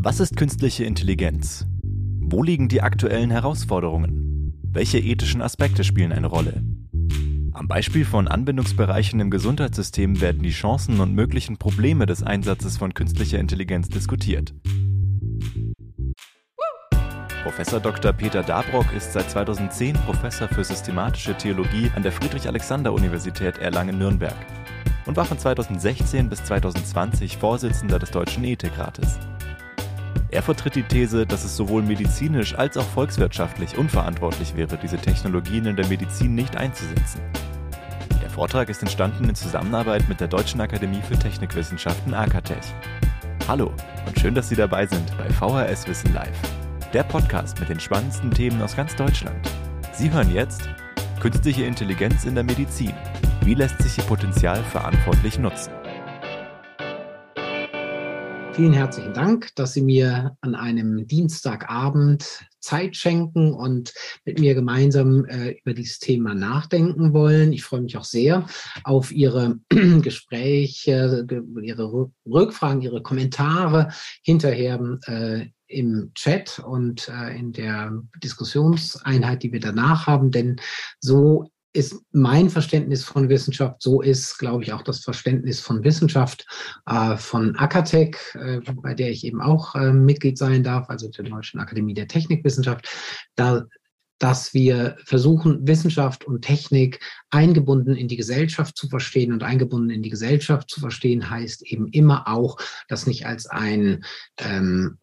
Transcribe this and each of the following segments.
Was ist künstliche Intelligenz? Wo liegen die aktuellen Herausforderungen? Welche ethischen Aspekte spielen eine Rolle? Am Beispiel von Anwendungsbereichen im Gesundheitssystem werden die Chancen und möglichen Probleme des Einsatzes von künstlicher Intelligenz diskutiert. Professor Dr. Peter Dabrock ist seit 2010 Professor für systematische Theologie an der Friedrich-Alexander-Universität Erlangen-Nürnberg und war von 2016 bis 2020 Vorsitzender des Deutschen Ethikrates. Er vertritt die These, dass es sowohl medizinisch als auch volkswirtschaftlich unverantwortlich wäre, diese Technologien in der Medizin nicht einzusetzen. Der Vortrag ist entstanden in Zusammenarbeit mit der Deutschen Akademie für Technikwissenschaften AKTech. Hallo und schön, dass Sie dabei sind bei VHS Wissen Live, der Podcast mit den spannendsten Themen aus ganz Deutschland. Sie hören jetzt Künstliche Intelligenz in der Medizin. Wie lässt sich ihr Potenzial verantwortlich nutzen? Vielen herzlichen Dank, dass Sie mir an einem Dienstagabend Zeit schenken und mit mir gemeinsam äh, über dieses Thema nachdenken wollen. Ich freue mich auch sehr auf Ihre Gespräche, Ihre Rückfragen, Ihre Kommentare hinterher äh, im Chat und äh, in der Diskussionseinheit, die wir danach haben, denn so ist mein Verständnis von Wissenschaft, so ist, glaube ich, auch das Verständnis von Wissenschaft äh, von Akatech, äh, bei der ich eben auch äh, Mitglied sein darf, also der Deutschen Akademie der Technikwissenschaft, da, dass wir versuchen, Wissenschaft und Technik eingebunden in die Gesellschaft zu verstehen. Und eingebunden in die Gesellschaft zu verstehen heißt eben immer auch, das nicht als ein ähm,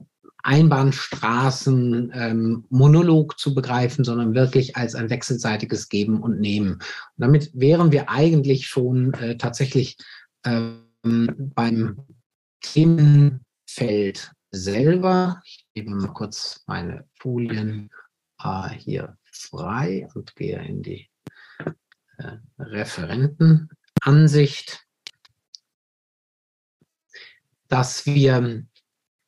Einbahnstraßen ähm, Monolog zu begreifen, sondern wirklich als ein wechselseitiges Geben und Nehmen. Und damit wären wir eigentlich schon äh, tatsächlich ähm, beim Themenfeld selber. Ich gebe mal kurz meine Folien äh, hier frei und gehe in die äh, Referentenansicht, dass wir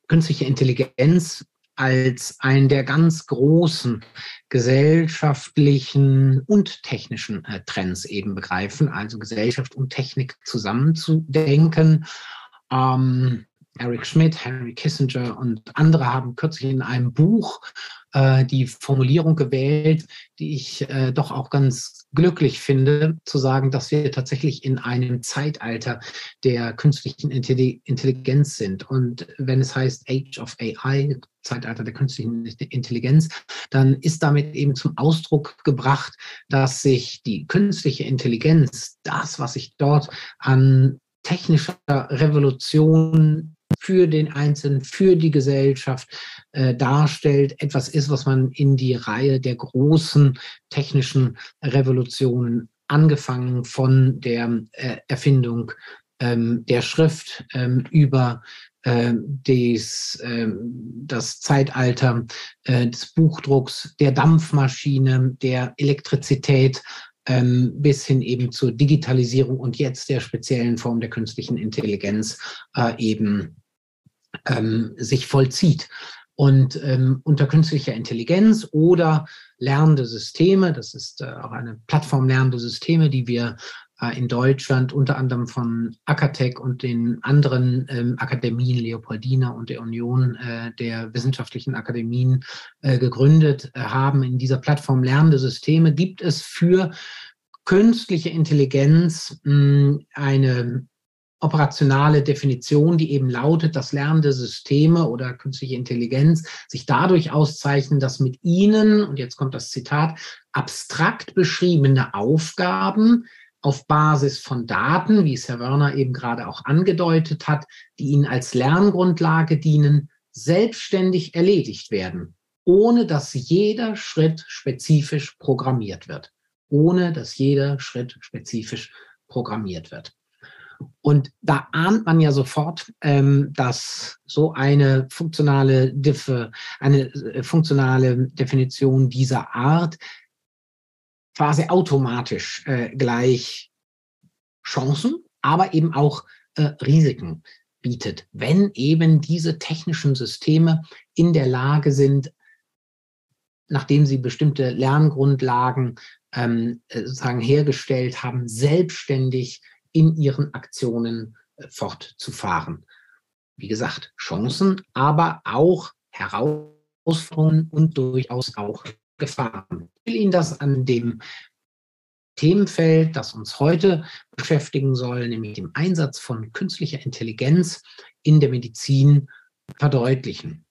künstliche Intelligenz als einen der ganz großen gesellschaftlichen und technischen äh, Trends eben begreifen, also Gesellschaft und Technik zusammenzudenken. Ähm, Eric Schmidt, Henry Kissinger und andere haben kürzlich in einem Buch äh, die Formulierung gewählt, die ich äh, doch auch ganz glücklich finde, zu sagen, dass wir tatsächlich in einem Zeitalter der künstlichen Intelligenz sind. Und wenn es heißt Age of AI, Zeitalter der künstlichen Intelligenz, dann ist damit eben zum Ausdruck gebracht, dass sich die künstliche Intelligenz, das, was sich dort an technischer Revolution für den Einzelnen, für die Gesellschaft äh, darstellt, etwas ist, was man in die Reihe der großen technischen Revolutionen angefangen von der äh, Erfindung ähm, der Schrift ähm, über äh, des, äh, das Zeitalter äh, des Buchdrucks, der Dampfmaschine, der Elektrizität ähm, bis hin eben zur Digitalisierung und jetzt der speziellen Form der künstlichen Intelligenz äh, eben ähm, sich vollzieht. Und ähm, unter künstlicher Intelligenz oder lernende Systeme, das ist äh, auch eine Plattform lernende Systeme, die wir äh, in Deutschland unter anderem von Akatech und den anderen ähm, Akademien, Leopoldina und der Union äh, der wissenschaftlichen Akademien äh, gegründet äh, haben. In dieser Plattform lernende Systeme gibt es für künstliche Intelligenz mh, eine operationale Definition, die eben lautet, dass lernende Systeme oder künstliche Intelligenz sich dadurch auszeichnen, dass mit ihnen, und jetzt kommt das Zitat, abstrakt beschriebene Aufgaben auf Basis von Daten, wie es Herr Werner eben gerade auch angedeutet hat, die ihnen als Lerngrundlage dienen, selbstständig erledigt werden, ohne dass jeder Schritt spezifisch programmiert wird. Ohne dass jeder Schritt spezifisch programmiert wird. Und da ahnt man ja sofort, ähm, dass so eine funktionale, Diffe, eine äh, funktionale Definition dieser Art quasi automatisch äh, gleich Chancen, aber eben auch äh, Risiken bietet, wenn eben diese technischen Systeme in der Lage sind, nachdem sie bestimmte Lerngrundlagen ähm, äh, sozusagen hergestellt haben, selbstständig in ihren Aktionen äh, fortzufahren. wie gesagt, Chancen, aber auch Herausforderungen und durchaus auch Gefahren. Ich will Ihnen das an dem Themenfeld, das uns heute beschäftigen soll, nämlich dem Einsatz von künstlicher Intelligenz in der Medizin verdeutlichen.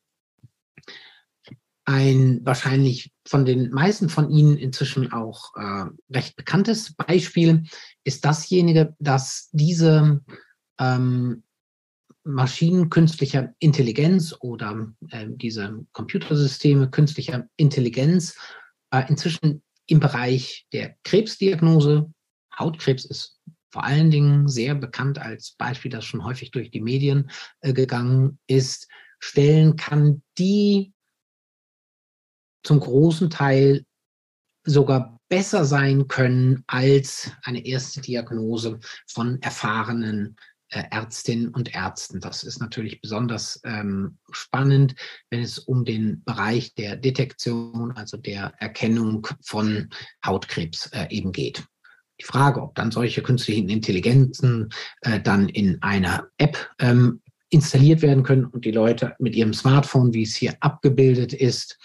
Ein wahrscheinlich von den meisten von Ihnen inzwischen auch äh, recht bekanntes Beispiel ist dasjenige, dass diese ähm, Maschinen künstlicher Intelligenz oder äh, diese Computersysteme künstlicher Intelligenz äh, inzwischen im Bereich der Krebsdiagnose, Hautkrebs ist vor allen Dingen sehr bekannt als Beispiel, das schon häufig durch die Medien äh, gegangen ist, stellen kann, die zum großen Teil sogar besser sein können als eine erste Diagnose von erfahrenen äh, Ärztinnen und Ärzten. Das ist natürlich besonders ähm, spannend, wenn es um den Bereich der Detektion, also der Erkennung von Hautkrebs äh, eben geht. Die Frage, ob dann solche künstlichen Intelligenzen äh, dann in einer App ähm, installiert werden können und die Leute mit ihrem Smartphone, wie es hier abgebildet ist,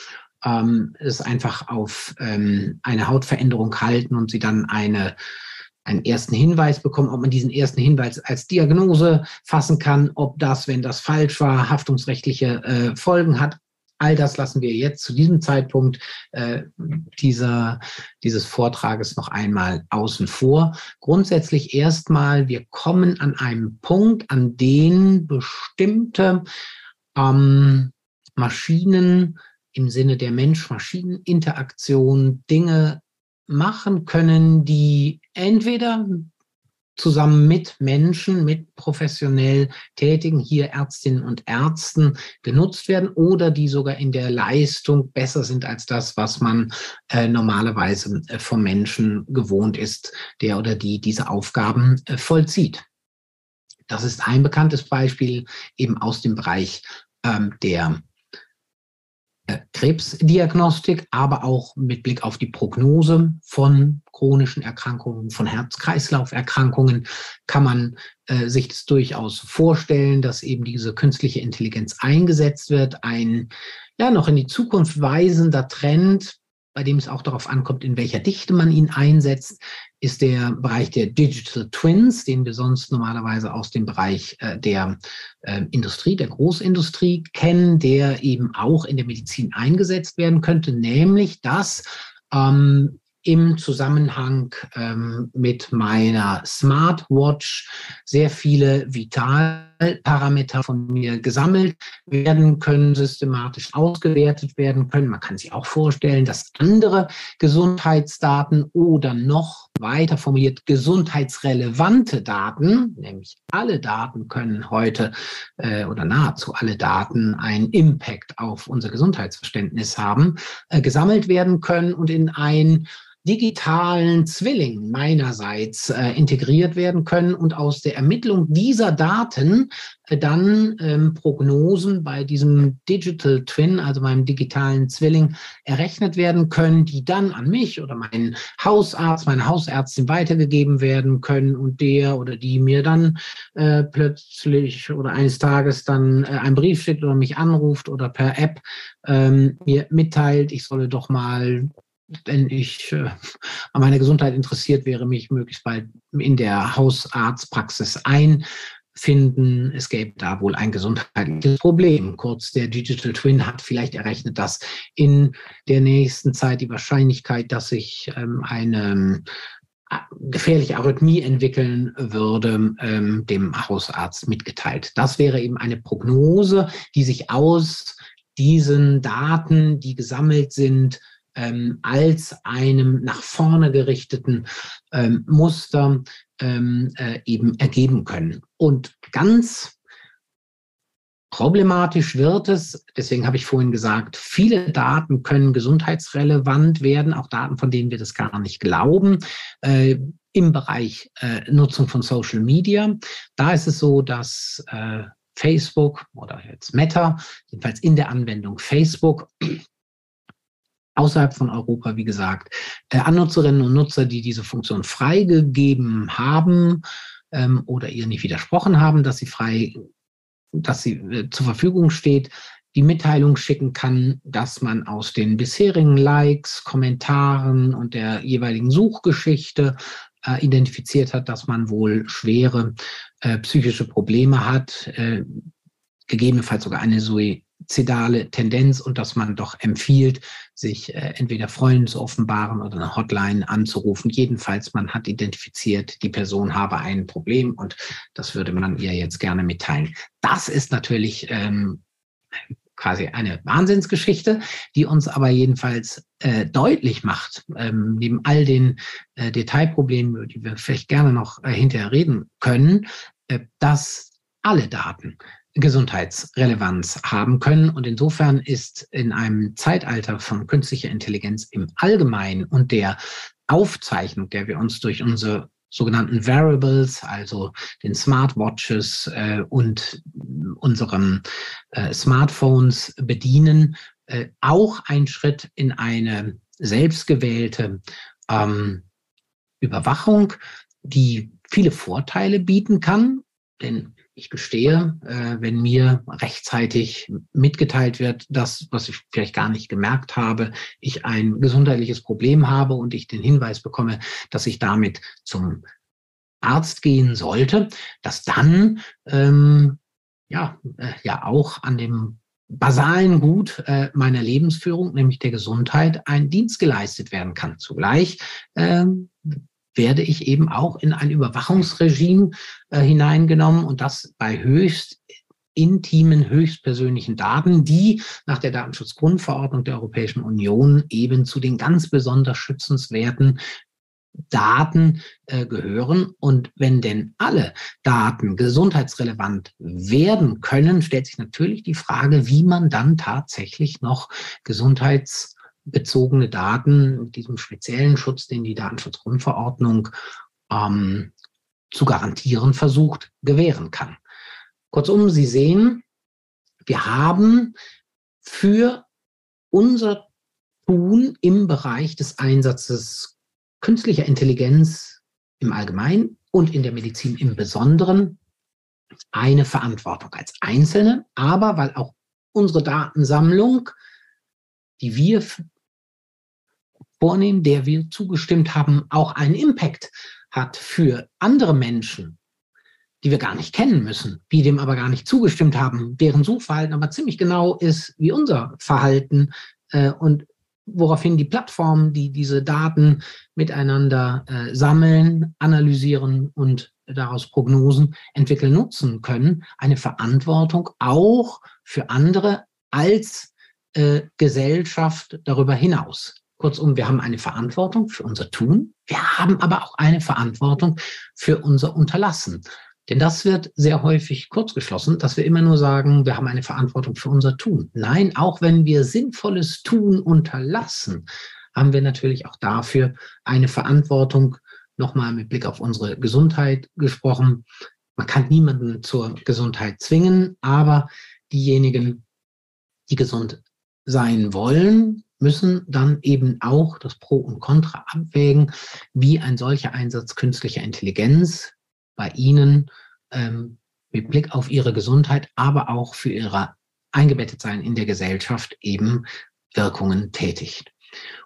ähm, es einfach auf ähm, eine Hautveränderung halten und sie dann eine einen ersten Hinweis bekommen, ob man diesen ersten Hinweis als Diagnose fassen kann, ob das, wenn das falsch war, haftungsrechtliche äh, Folgen hat. All das lassen wir jetzt zu diesem Zeitpunkt äh, dieser, dieses Vortrages noch einmal außen vor. Grundsätzlich erstmal, wir kommen an einem Punkt, an den bestimmte ähm, Maschinen im Sinne der Mensch-Maschinen-Interaktion Dinge machen können, die entweder zusammen mit Menschen, mit professionell Tätigen, hier Ärztinnen und Ärzten genutzt werden oder die sogar in der Leistung besser sind als das, was man äh, normalerweise äh, vom Menschen gewohnt ist, der oder die diese Aufgaben äh, vollzieht. Das ist ein bekanntes Beispiel eben aus dem Bereich ähm, der Krebsdiagnostik, aber auch mit Blick auf die Prognose von chronischen Erkrankungen, von Herz-Kreislauf-Erkrankungen kann man äh, sich das durchaus vorstellen, dass eben diese künstliche Intelligenz eingesetzt wird. Ein ja noch in die Zukunft weisender Trend, bei dem es auch darauf ankommt, in welcher Dichte man ihn einsetzt, ist der Bereich der Digital Twins, den wir sonst normalerweise aus dem Bereich äh, der äh, Industrie, der Großindustrie kennen, der eben auch in der Medizin eingesetzt werden könnte, nämlich dass ähm, im Zusammenhang ähm, mit meiner Smartwatch. Sehr viele Vitalparameter von mir gesammelt werden können, systematisch ausgewertet werden können. Man kann sich auch vorstellen, dass andere Gesundheitsdaten oder noch weiter formuliert gesundheitsrelevante Daten, nämlich alle Daten können heute äh, oder nahezu alle Daten einen Impact auf unser Gesundheitsverständnis haben, äh, gesammelt werden können und in ein digitalen Zwilling meinerseits äh, integriert werden können und aus der Ermittlung dieser Daten äh, dann ähm, Prognosen bei diesem Digital Twin, also meinem digitalen Zwilling, errechnet werden können, die dann an mich oder meinen Hausarzt, meine Hausärztin weitergegeben werden können und der oder die mir dann äh, plötzlich oder eines Tages dann äh, einen Brief schickt oder mich anruft oder per App ähm, mir mitteilt, ich solle doch mal wenn ich äh, an meiner Gesundheit interessiert wäre, mich möglichst bald in der Hausarztpraxis einfinden. Es gäbe da wohl ein gesundheitliches Problem. Kurz, der Digital Twin hat vielleicht errechnet, dass in der nächsten Zeit die Wahrscheinlichkeit, dass sich ähm, eine äh, gefährliche Arrhythmie entwickeln würde, ähm, dem Hausarzt mitgeteilt. Das wäre eben eine Prognose, die sich aus diesen Daten, die gesammelt sind, ähm, als einem nach vorne gerichteten ähm, Muster ähm, äh, eben ergeben können. Und ganz Problematisch wird es, deswegen habe ich vorhin gesagt, viele Daten können gesundheitsrelevant werden, auch Daten, von denen wir das gar nicht glauben, äh, im Bereich äh, Nutzung von Social Media. Da ist es so, dass äh, Facebook oder jetzt Meta, jedenfalls in der Anwendung Facebook, außerhalb von Europa, wie gesagt, äh, an Nutzerinnen und Nutzer, die diese Funktion freigegeben haben ähm, oder ihr nicht widersprochen haben, dass sie frei dass sie äh, zur Verfügung steht, die Mitteilung schicken kann, dass man aus den bisherigen Likes, Kommentaren und der jeweiligen Suchgeschichte äh, identifiziert hat, dass man wohl schwere äh, psychische Probleme hat, äh, gegebenenfalls sogar eine suizidale Tendenz und dass man doch empfiehlt, sich äh, entweder Freunden zu offenbaren oder eine Hotline anzurufen. Jedenfalls, man hat identifiziert, die Person habe ein Problem und das würde man ihr jetzt gerne mitteilen. Das ist natürlich ähm, quasi eine Wahnsinnsgeschichte, die uns aber jedenfalls äh, deutlich macht, ähm, neben all den äh, Detailproblemen, über die wir vielleicht gerne noch äh, hinterher reden können, äh, dass alle Daten Gesundheitsrelevanz haben können. Und insofern ist in einem Zeitalter von künstlicher Intelligenz im Allgemeinen und der Aufzeichnung, der wir uns durch unsere sogenannten Variables, also den Smartwatches äh, und unseren äh, Smartphones bedienen, äh, auch ein Schritt in eine selbstgewählte ähm, Überwachung, die viele Vorteile bieten kann. Denn ich gestehe, äh, wenn mir rechtzeitig mitgeteilt wird, dass, was ich vielleicht gar nicht gemerkt habe, ich ein gesundheitliches Problem habe und ich den Hinweis bekomme, dass ich damit zum Arzt gehen sollte, dass dann ähm, ja, äh, ja auch an dem basalen Gut äh, meiner Lebensführung, nämlich der Gesundheit, ein Dienst geleistet werden kann. Zugleich ähm, werde ich eben auch in ein Überwachungsregime äh, hineingenommen und das bei höchst intimen, höchstpersönlichen Daten, die nach der Datenschutzgrundverordnung der Europäischen Union eben zu den ganz besonders schützenswerten Daten äh, gehören. Und wenn denn alle Daten gesundheitsrelevant werden können, stellt sich natürlich die Frage, wie man dann tatsächlich noch gesundheits bezogene Daten mit diesem speziellen Schutz, den die Datenschutzgrundverordnung ähm, zu garantieren versucht, gewähren kann. Kurzum, Sie sehen, wir haben für unser Tun im Bereich des Einsatzes künstlicher Intelligenz im Allgemeinen und in der Medizin im Besonderen eine Verantwortung als Einzelne, aber weil auch unsere Datensammlung, die wir vornehmen, der wir zugestimmt haben, auch einen Impact hat für andere Menschen, die wir gar nicht kennen müssen, die dem aber gar nicht zugestimmt haben, deren Suchverhalten aber ziemlich genau ist wie unser Verhalten äh, und woraufhin die Plattformen, die diese Daten miteinander äh, sammeln, analysieren und daraus Prognosen entwickeln, nutzen können, eine Verantwortung auch für andere als äh, Gesellschaft darüber hinaus. Kurzum, wir haben eine Verantwortung für unser Tun, wir haben aber auch eine Verantwortung für unser Unterlassen. Denn das wird sehr häufig kurzgeschlossen, dass wir immer nur sagen, wir haben eine Verantwortung für unser Tun. Nein, auch wenn wir sinnvolles Tun unterlassen, haben wir natürlich auch dafür eine Verantwortung, nochmal mit Blick auf unsere Gesundheit gesprochen. Man kann niemanden zur Gesundheit zwingen, aber diejenigen, die gesund sein wollen, müssen dann eben auch das Pro und Contra abwägen, wie ein solcher Einsatz künstlicher Intelligenz bei Ihnen ähm, mit Blick auf Ihre Gesundheit, aber auch für Ihre Eingebettetsein in der Gesellschaft eben Wirkungen tätigt.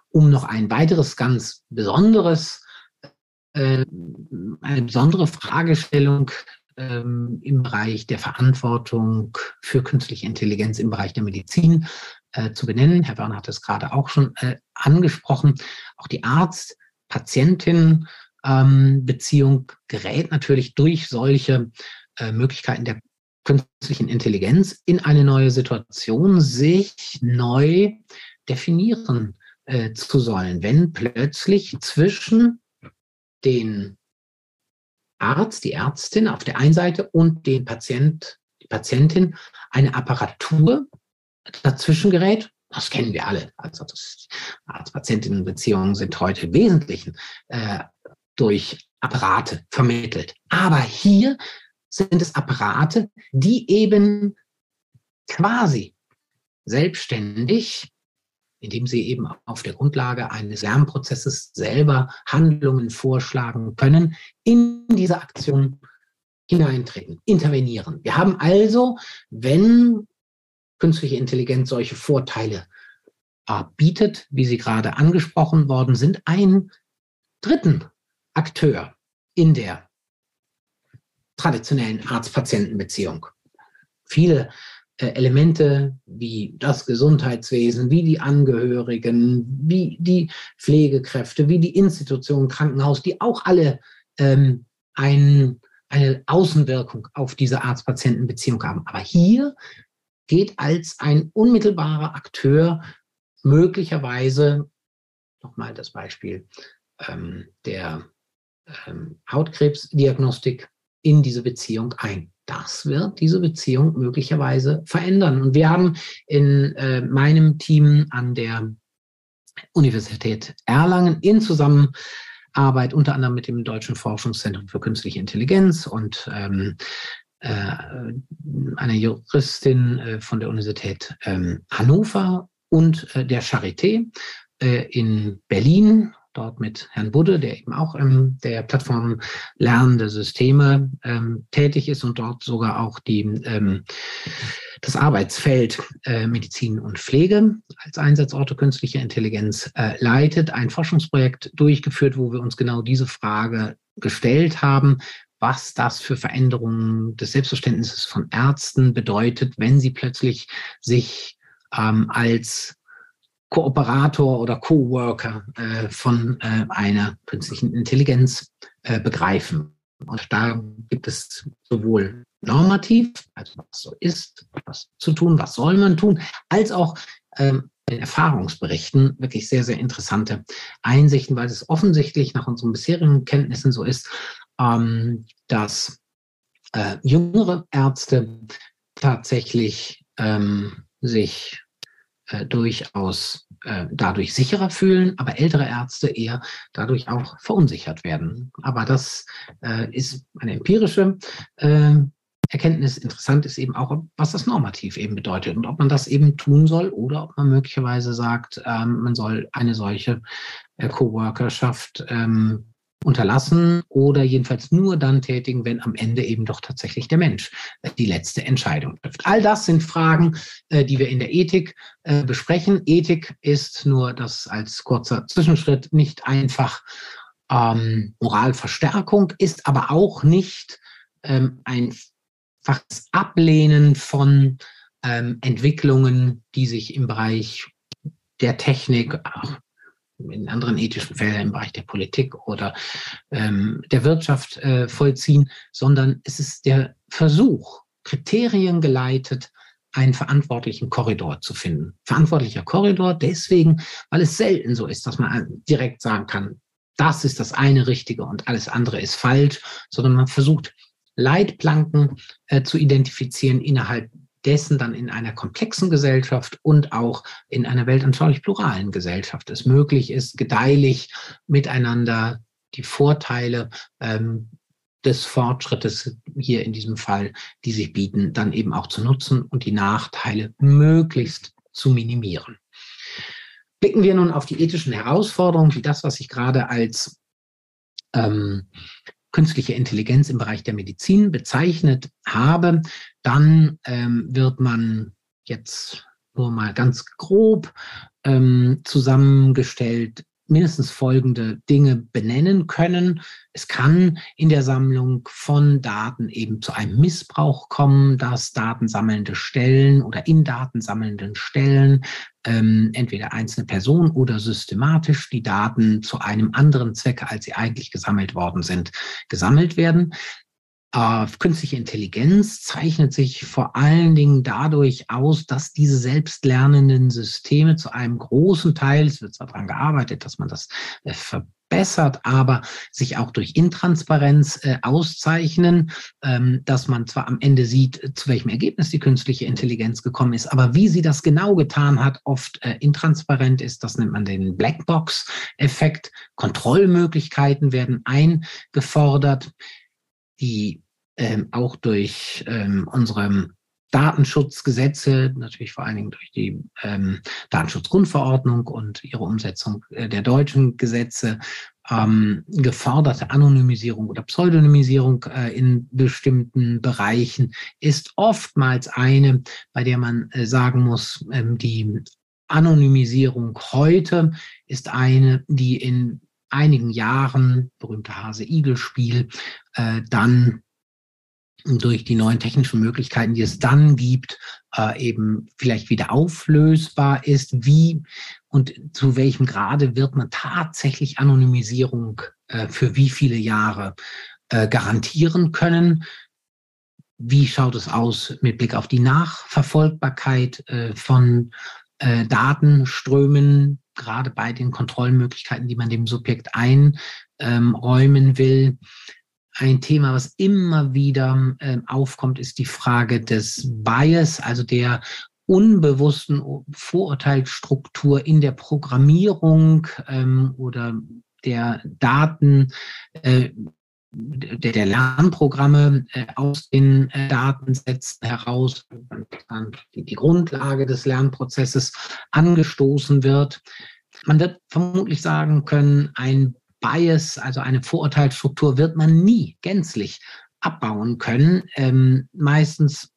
Um noch ein weiteres ganz besonderes, äh, eine besondere Fragestellung ähm, im Bereich der Verantwortung für künstliche Intelligenz im Bereich der Medizin äh, zu benennen. Herr Werner hat es gerade auch schon äh, angesprochen. Auch die Arzt-Patientin-Beziehung ähm, gerät natürlich durch solche äh, Möglichkeiten der künstlichen Intelligenz in eine neue Situation, sich neu definieren äh, zu sollen, wenn plötzlich zwischen den Arzt, die Ärztin auf der einen Seite und den Patient, die Patientin eine Apparatur dazwischen gerät. Das kennen wir alle. Also Arzt-Patientinnen-Beziehungen sind heute im Wesentlichen äh, durch Apparate vermittelt. Aber hier sind es Apparate, die eben quasi selbstständig, indem sie eben auf der Grundlage eines Lernprozesses selber Handlungen vorschlagen können, in dieser Aktion hineintreten, intervenieren. Wir haben also, wenn künstliche Intelligenz solche Vorteile äh, bietet, wie sie gerade angesprochen worden sind, einen dritten Akteur in der traditionellen Arzt-Patienten-Beziehung. Viele Elemente wie das Gesundheitswesen, wie die Angehörigen, wie die Pflegekräfte, wie die Institution Krankenhaus, die auch alle ähm, ein, eine Außenwirkung auf diese Arzt-Patienten-Beziehung haben. Aber hier geht als ein unmittelbarer Akteur möglicherweise, nochmal das Beispiel ähm, der ähm, Hautkrebsdiagnostik, in diese Beziehung ein. Das wird diese Beziehung möglicherweise verändern. Und wir haben in äh, meinem Team an der Universität Erlangen in Zusammenarbeit unter anderem mit dem Deutschen Forschungszentrum für Künstliche Intelligenz und ähm, äh, einer Juristin äh, von der Universität ähm, Hannover und äh, der Charité äh, in Berlin, dort mit Herrn Budde, der eben auch in der Plattform Lernende Systeme ähm, tätig ist und dort sogar auch die, ähm, das Arbeitsfeld äh, Medizin und Pflege als Einsatzorte künstlicher Intelligenz äh, leitet, ein Forschungsprojekt durchgeführt, wo wir uns genau diese Frage gestellt haben, was das für Veränderungen des Selbstverständnisses von Ärzten bedeutet, wenn sie plötzlich sich ähm, als Kooperator oder Coworker äh, von äh, einer künstlichen Intelligenz äh, begreifen. Und da gibt es sowohl normativ, also was so ist, was zu tun, was soll man tun, als auch ähm, in Erfahrungsberichten wirklich sehr, sehr interessante Einsichten, weil es offensichtlich nach unseren bisherigen Kenntnissen so ist, ähm, dass äh, jüngere Ärzte tatsächlich ähm, sich äh, durchaus äh, dadurch sicherer fühlen, aber ältere Ärzte eher dadurch auch verunsichert werden. Aber das äh, ist eine empirische äh, Erkenntnis. Interessant ist eben auch, was das normativ eben bedeutet und ob man das eben tun soll oder ob man möglicherweise sagt, ähm, man soll eine solche äh, Coworkerschaft ähm, unterlassen oder jedenfalls nur dann tätigen, wenn am Ende eben doch tatsächlich der Mensch die letzte Entscheidung trifft. All das sind Fragen, äh, die wir in der Ethik äh, besprechen. Ethik ist nur das als kurzer Zwischenschritt nicht einfach ähm, Moralverstärkung, ist aber auch nicht ähm, einfaches Ablehnen von ähm, Entwicklungen, die sich im Bereich der Technik, in anderen ethischen Feldern im Bereich der Politik oder ähm, der Wirtschaft äh, vollziehen, sondern es ist der Versuch, Kriterien geleitet, einen verantwortlichen Korridor zu finden. Verantwortlicher Korridor deswegen, weil es selten so ist, dass man direkt sagen kann, das ist das eine Richtige und alles andere ist falsch, sondern man versucht, Leitplanken äh, zu identifizieren, innerhalb dessen dann in einer komplexen Gesellschaft und auch in einer weltanschaulich pluralen Gesellschaft es möglich ist, gedeihlich miteinander die Vorteile ähm, des Fortschrittes hier in diesem Fall, die sich bieten, dann eben auch zu nutzen und die Nachteile möglichst zu minimieren. Blicken wir nun auf die ethischen Herausforderungen, wie das, was ich gerade als ähm, künstliche Intelligenz im Bereich der Medizin bezeichnet habe, dann ähm, wird man jetzt nur mal ganz grob ähm, zusammengestellt mindestens folgende Dinge benennen können. Es kann in der Sammlung von Daten eben zu einem Missbrauch kommen, dass datensammelnde Stellen oder in datensammelnden Stellen ähm, entweder einzelne Personen oder systematisch die Daten zu einem anderen Zwecke, als sie eigentlich gesammelt worden sind, gesammelt werden. Äh, künstliche Intelligenz zeichnet sich vor allen Dingen dadurch aus, dass diese selbstlernenden Systeme zu einem großen Teil, es wird zwar daran gearbeitet, dass man das äh, verbessert, aber sich auch durch Intransparenz äh, auszeichnen, ähm, dass man zwar am Ende sieht, zu welchem Ergebnis die künstliche Intelligenz gekommen ist, aber wie sie das genau getan hat, oft äh, intransparent ist. Das nennt man den Blackbox-Effekt. Kontrollmöglichkeiten werden eingefordert die ähm, auch durch ähm, unsere Datenschutzgesetze, natürlich vor allen Dingen durch die ähm, Datenschutzgrundverordnung und ihre Umsetzung äh, der deutschen Gesetze, ähm, geforderte Anonymisierung oder Pseudonymisierung äh, in bestimmten Bereichen ist oftmals eine, bei der man äh, sagen muss, ähm, die Anonymisierung heute ist eine, die in einigen Jahren, berühmte Hase-Igel-Spiel, äh, dann durch die neuen technischen Möglichkeiten, die es dann gibt, äh, eben vielleicht wieder auflösbar ist. Wie und zu welchem Grade wird man tatsächlich Anonymisierung äh, für wie viele Jahre äh, garantieren können? Wie schaut es aus mit Blick auf die Nachverfolgbarkeit äh, von äh, Datenströmen, gerade bei den Kontrollmöglichkeiten, die man dem Subjekt einräumen will? Ein Thema, was immer wieder äh, aufkommt, ist die Frage des Bias, also der unbewussten Vorurteilsstruktur in der Programmierung ähm, oder der Daten, äh, der, der Lernprogramme äh, aus den äh, Datensätzen heraus, die, die Grundlage des Lernprozesses angestoßen wird. Man wird vermutlich sagen können, ein Bias, also eine Vorurteilsstruktur, wird man nie gänzlich abbauen können. Ähm, meistens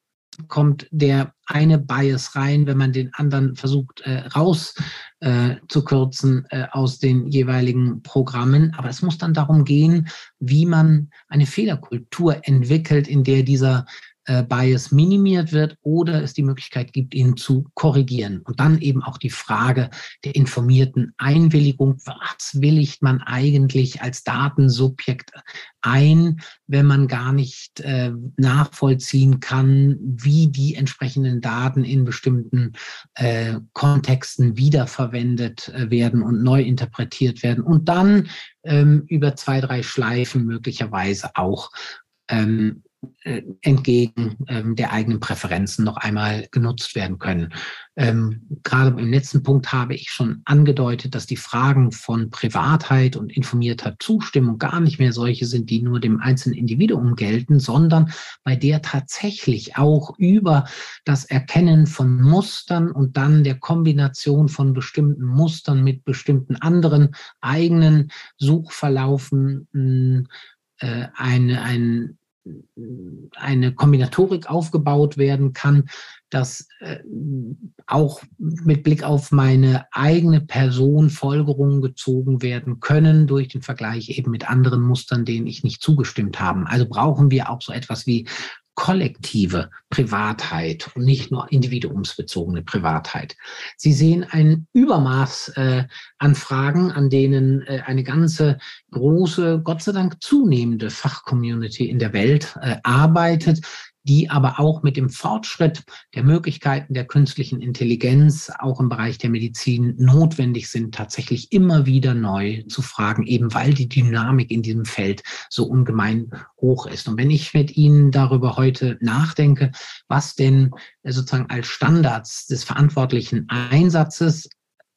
kommt der eine Bias rein, wenn man den anderen versucht äh, rauszukürzen äh, äh, aus den jeweiligen Programmen. Aber es muss dann darum gehen, wie man eine Fehlerkultur entwickelt, in der dieser äh, Bias minimiert wird oder es die Möglichkeit gibt, ihn zu korrigieren. Und dann eben auch die Frage der informierten Einwilligung. Was willigt man eigentlich als Datensubjekt ein, wenn man gar nicht äh, nachvollziehen kann, wie die entsprechenden Daten in bestimmten äh, Kontexten wiederverwendet äh, werden und neu interpretiert werden und dann ähm, über zwei, drei Schleifen möglicherweise auch ähm, äh, entgegen ähm, der eigenen Präferenzen noch einmal genutzt werden können. Ähm, gerade im letzten Punkt habe ich schon angedeutet, dass die Fragen von Privatheit und informierter Zustimmung gar nicht mehr solche sind, die nur dem einzelnen Individuum gelten, sondern bei der tatsächlich auch über das Erkennen von Mustern und dann der Kombination von bestimmten Mustern mit bestimmten anderen eigenen Suchverlaufen äh, eine, ein eine Kombinatorik aufgebaut werden kann, dass äh, auch mit Blick auf meine eigene Person Folgerungen gezogen werden können durch den Vergleich eben mit anderen Mustern, denen ich nicht zugestimmt habe. Also brauchen wir auch so etwas wie kollektive Privatheit und nicht nur individuumsbezogene Privatheit. Sie sehen ein Übermaß äh, an Fragen, an denen äh, eine ganze große, Gott sei Dank zunehmende Fachcommunity in der Welt äh, arbeitet, die aber auch mit dem Fortschritt der Möglichkeiten der künstlichen Intelligenz auch im Bereich der Medizin notwendig sind, tatsächlich immer wieder neu zu fragen, eben weil die Dynamik in diesem Feld so ungemein hoch ist. Und wenn ich mit Ihnen darüber heute nachdenke, was denn sozusagen als Standards des verantwortlichen Einsatzes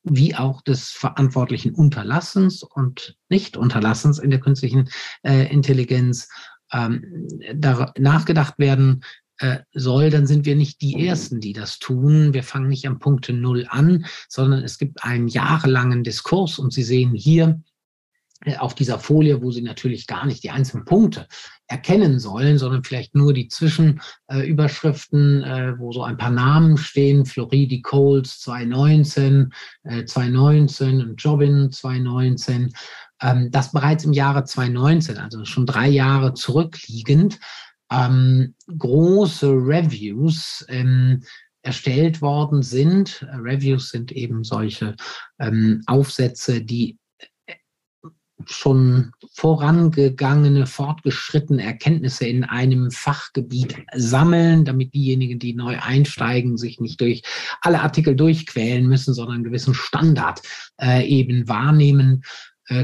wie auch des verantwortlichen Unterlassens und Nicht-Unterlassens in der künstlichen äh, Intelligenz ähm, da nachgedacht werden äh, soll, dann sind wir nicht die Ersten, die das tun. Wir fangen nicht am Punkte Null an, sondern es gibt einen jahrelangen Diskurs und Sie sehen hier äh, auf dieser Folie, wo Sie natürlich gar nicht die einzelnen Punkte erkennen sollen, sondern vielleicht nur die Zwischenüberschriften, äh, wo so ein paar Namen stehen, Floridi Coles 2019, äh, 2019 und Jobin 2019 ähm, das bereits im Jahre 2019, also schon drei Jahre zurückliegend, ähm, große Reviews ähm, erstellt worden sind. Reviews sind eben solche ähm, Aufsätze, die äh, schon vorangegangene, fortgeschrittene Erkenntnisse in einem Fachgebiet sammeln, damit diejenigen, die neu einsteigen, sich nicht durch alle Artikel durchquälen müssen, sondern einen gewissen Standard äh, eben wahrnehmen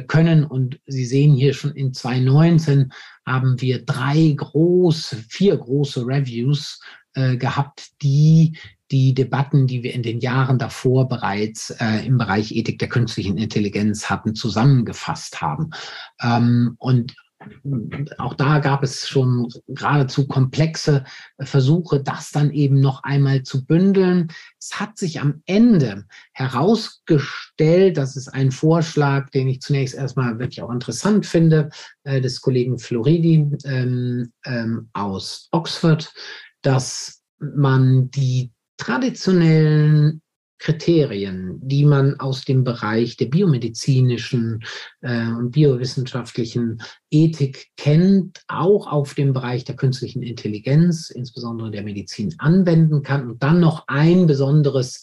können. Und Sie sehen hier schon in 2019 haben wir drei große, vier große Reviews äh, gehabt, die die Debatten, die wir in den Jahren davor bereits äh, im Bereich Ethik der künstlichen Intelligenz hatten, zusammengefasst haben. Ähm, und auch da gab es schon geradezu komplexe Versuche, das dann eben noch einmal zu bündeln. Es hat sich am Ende herausgestellt, das ist ein Vorschlag, den ich zunächst erstmal wirklich auch interessant finde, äh, des Kollegen Floridi ähm, ähm, aus Oxford, dass man die traditionellen Kriterien, die man aus dem Bereich der biomedizinischen äh, und biowissenschaftlichen Ethik kennt, auch auf dem Bereich der künstlichen Intelligenz, insbesondere der Medizin, anwenden kann und dann noch ein besonderes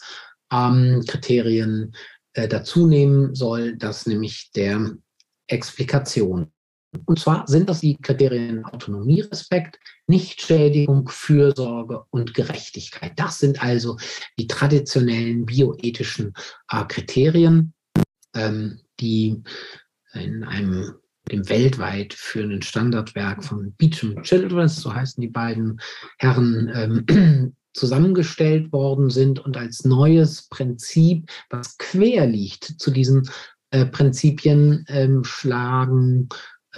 ähm, Kriterien äh, dazu nehmen soll, das nämlich der Explikation. Und zwar sind das die Kriterien Autonomie, Respekt, Nichtschädigung, Fürsorge und Gerechtigkeit. Das sind also die traditionellen bioethischen äh, Kriterien, ähm, die in einem dem weltweit führenden Standardwerk von Beecham Childress, so heißen die beiden Herren, ähm, zusammengestellt worden sind und als neues Prinzip, was quer liegt zu diesen äh, Prinzipien, ähm, schlagen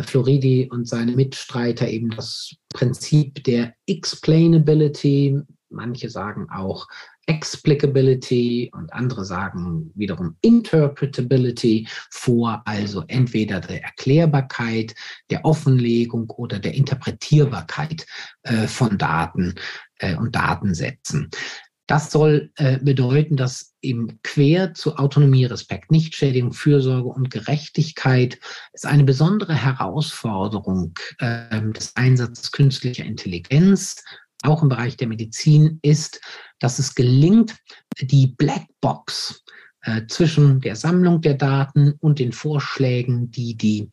Floridi und seine Mitstreiter eben das Prinzip der Explainability, manche sagen auch Explicability und andere sagen wiederum Interpretability vor, also entweder der Erklärbarkeit, der Offenlegung oder der Interpretierbarkeit äh, von Daten äh, und Datensätzen. Das soll äh, bedeuten, dass eben quer zu Autonomie, Respekt, Nichtschädigung, Fürsorge und Gerechtigkeit es eine besondere Herausforderung äh, des Einsatzes künstlicher Intelligenz, auch im Bereich der Medizin, ist, dass es gelingt, die Blackbox äh, zwischen der Sammlung der Daten und den Vorschlägen, die die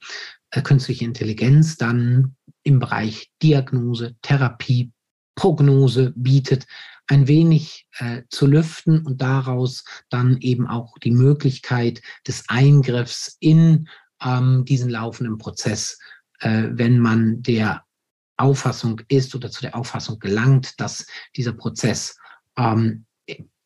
äh, künstliche Intelligenz dann im Bereich Diagnose, Therapie, Prognose bietet, ein wenig äh, zu lüften und daraus dann eben auch die Möglichkeit des Eingriffs in ähm, diesen laufenden Prozess, äh, wenn man der Auffassung ist oder zu der Auffassung gelangt, dass dieser Prozess ähm,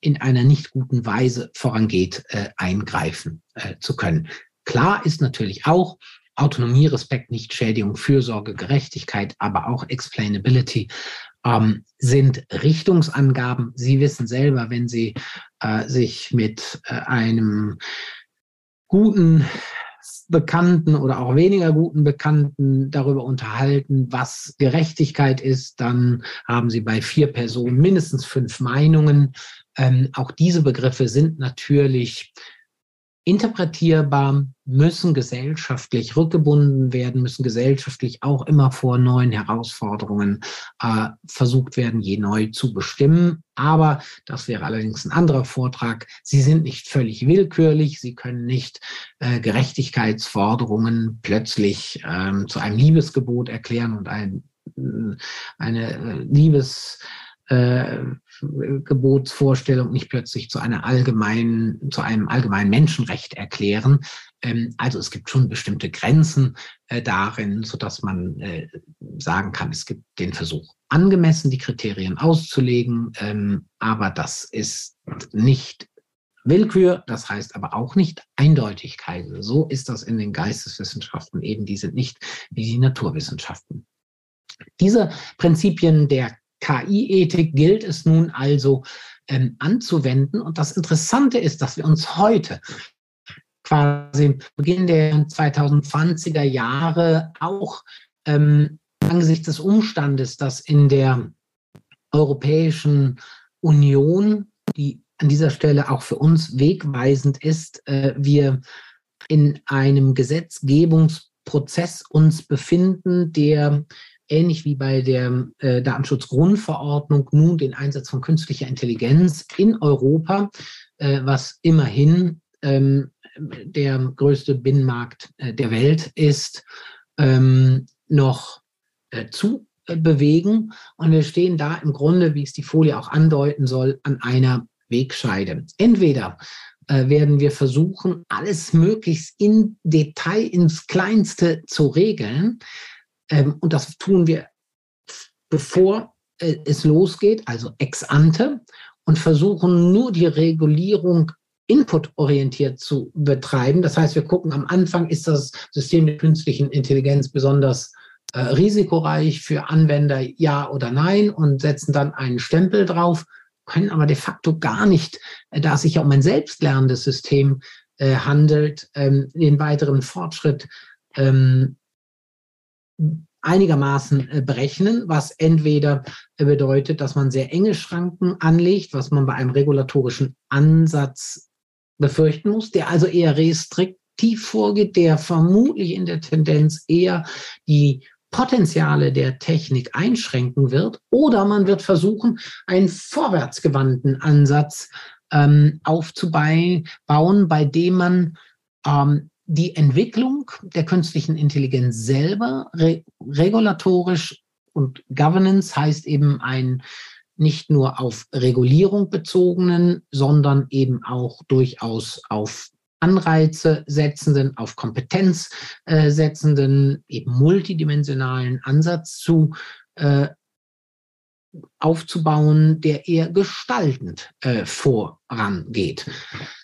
in einer nicht guten Weise vorangeht, äh, eingreifen äh, zu können. Klar ist natürlich auch, Autonomie, Respekt, Nichtschädigung, Fürsorge, Gerechtigkeit, aber auch Explainability ähm, sind Richtungsangaben. Sie wissen selber, wenn Sie äh, sich mit äh, einem guten Bekannten oder auch weniger guten Bekannten darüber unterhalten, was Gerechtigkeit ist, dann haben Sie bei vier Personen mindestens fünf Meinungen. Ähm, auch diese Begriffe sind natürlich interpretierbar, müssen gesellschaftlich rückgebunden werden, müssen gesellschaftlich auch immer vor neuen Herausforderungen äh, versucht werden, je neu zu bestimmen. Aber das wäre allerdings ein anderer Vortrag. Sie sind nicht völlig willkürlich. Sie können nicht äh, Gerechtigkeitsforderungen plötzlich ähm, zu einem Liebesgebot erklären und ein, äh, eine äh, Liebes äh, Gebotsvorstellung nicht plötzlich zu einer allgemeinen, zu einem allgemeinen Menschenrecht erklären. Ähm, also es gibt schon bestimmte Grenzen äh, darin, so dass man äh, sagen kann, es gibt den Versuch, angemessen die Kriterien auszulegen, ähm, aber das ist nicht Willkür, das heißt aber auch nicht Eindeutigkeit. So ist das in den Geisteswissenschaften eben, die sind nicht wie die Naturwissenschaften. Diese Prinzipien der KI-Ethik gilt es nun also ähm, anzuwenden. Und das Interessante ist, dass wir uns heute quasi Beginn der 2020er Jahre auch ähm, angesichts des Umstandes, dass in der Europäischen Union, die an dieser Stelle auch für uns wegweisend ist, äh, wir in einem Gesetzgebungsprozess uns befinden, der ähnlich wie bei der äh, Datenschutzgrundverordnung nun den Einsatz von künstlicher Intelligenz in Europa, äh, was immerhin ähm, der größte Binnenmarkt äh, der Welt ist, ähm, noch äh, zu bewegen. Und wir stehen da im Grunde, wie es die Folie auch andeuten soll, an einer Wegscheide. Entweder äh, werden wir versuchen, alles möglichst in Detail ins Kleinste zu regeln. Ähm, und das tun wir, bevor äh, es losgeht, also ex ante, und versuchen nur die Regulierung inputorientiert zu betreiben. Das heißt, wir gucken am Anfang, ist das System der künstlichen Intelligenz besonders äh, risikoreich für Anwender, ja oder nein, und setzen dann einen Stempel drauf, können aber de facto gar nicht, äh, da es sich ja um ein selbstlernendes System äh, handelt, ähm, den weiteren Fortschritt ähm, einigermaßen äh, berechnen, was entweder äh, bedeutet, dass man sehr enge Schranken anlegt, was man bei einem regulatorischen Ansatz befürchten muss, der also eher restriktiv vorgeht, der vermutlich in der Tendenz eher die Potenziale der Technik einschränken wird, oder man wird versuchen, einen vorwärtsgewandten Ansatz ähm, aufzubauen, bei dem man ähm, die Entwicklung der künstlichen Intelligenz selber re regulatorisch und Governance heißt eben ein nicht nur auf Regulierung bezogenen, sondern eben auch durchaus auf Anreize setzenden, auf Kompetenz äh, setzenden, eben multidimensionalen Ansatz zu äh, aufzubauen, der eher gestaltend äh, vorangeht.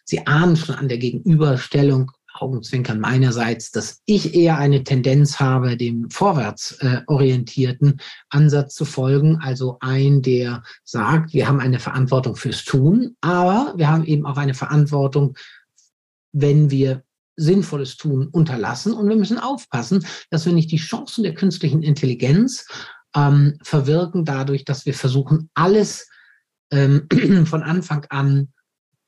Sie ahnen schon an der Gegenüberstellung Augenzwinkern meinerseits, dass ich eher eine Tendenz habe, dem vorwärts äh, orientierten Ansatz zu folgen. Also ein, der sagt, wir haben eine Verantwortung fürs Tun, aber wir haben eben auch eine Verantwortung, wenn wir sinnvolles Tun unterlassen. Und wir müssen aufpassen, dass wir nicht die Chancen der künstlichen Intelligenz ähm, verwirken, dadurch, dass wir versuchen, alles ähm, von Anfang an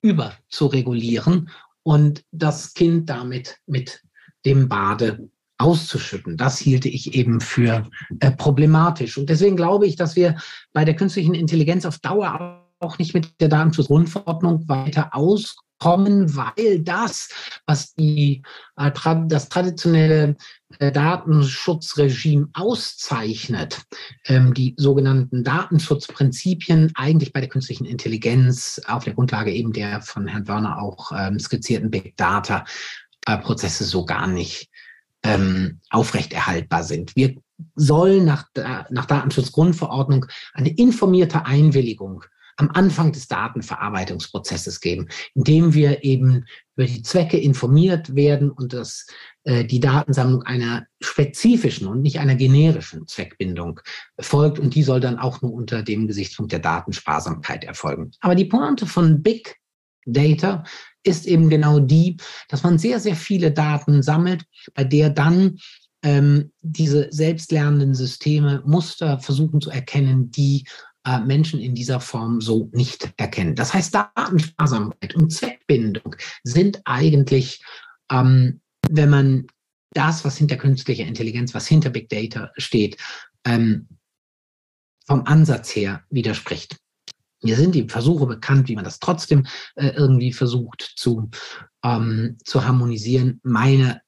über zu regulieren und das Kind damit mit dem Bade auszuschütten. Das hielte ich eben für äh, problematisch. Und deswegen glaube ich, dass wir bei der künstlichen Intelligenz auf Dauer auch nicht mit der Datenschutzgrundverordnung weiter aus kommen, weil das, was die, äh, das traditionelle äh, Datenschutzregime auszeichnet, ähm, die sogenannten Datenschutzprinzipien eigentlich bei der künstlichen Intelligenz auf der Grundlage eben der von Herrn Wörner auch ähm, skizzierten Big Data äh, Prozesse so gar nicht ähm, aufrechterhaltbar sind. Wir sollen nach, nach Datenschutzgrundverordnung eine informierte Einwilligung am Anfang des Datenverarbeitungsprozesses geben, indem wir eben über die Zwecke informiert werden und dass äh, die Datensammlung einer spezifischen und nicht einer generischen Zweckbindung folgt. Und die soll dann auch nur unter dem Gesichtspunkt der Datensparsamkeit erfolgen. Aber die Pointe von Big Data ist eben genau die, dass man sehr, sehr viele Daten sammelt, bei der dann ähm, diese selbstlernenden Systeme Muster versuchen zu erkennen, die äh, Menschen in dieser Form so nicht erkennen. Das heißt, Datensparsamkeit und Zweckbindung sind eigentlich, ähm, wenn man das, was hinter künstlicher Intelligenz, was hinter Big Data steht, ähm, vom Ansatz her widerspricht. Mir sind die Versuche bekannt, wie man das trotzdem äh, irgendwie versucht zu, ähm, zu harmonisieren. Meiner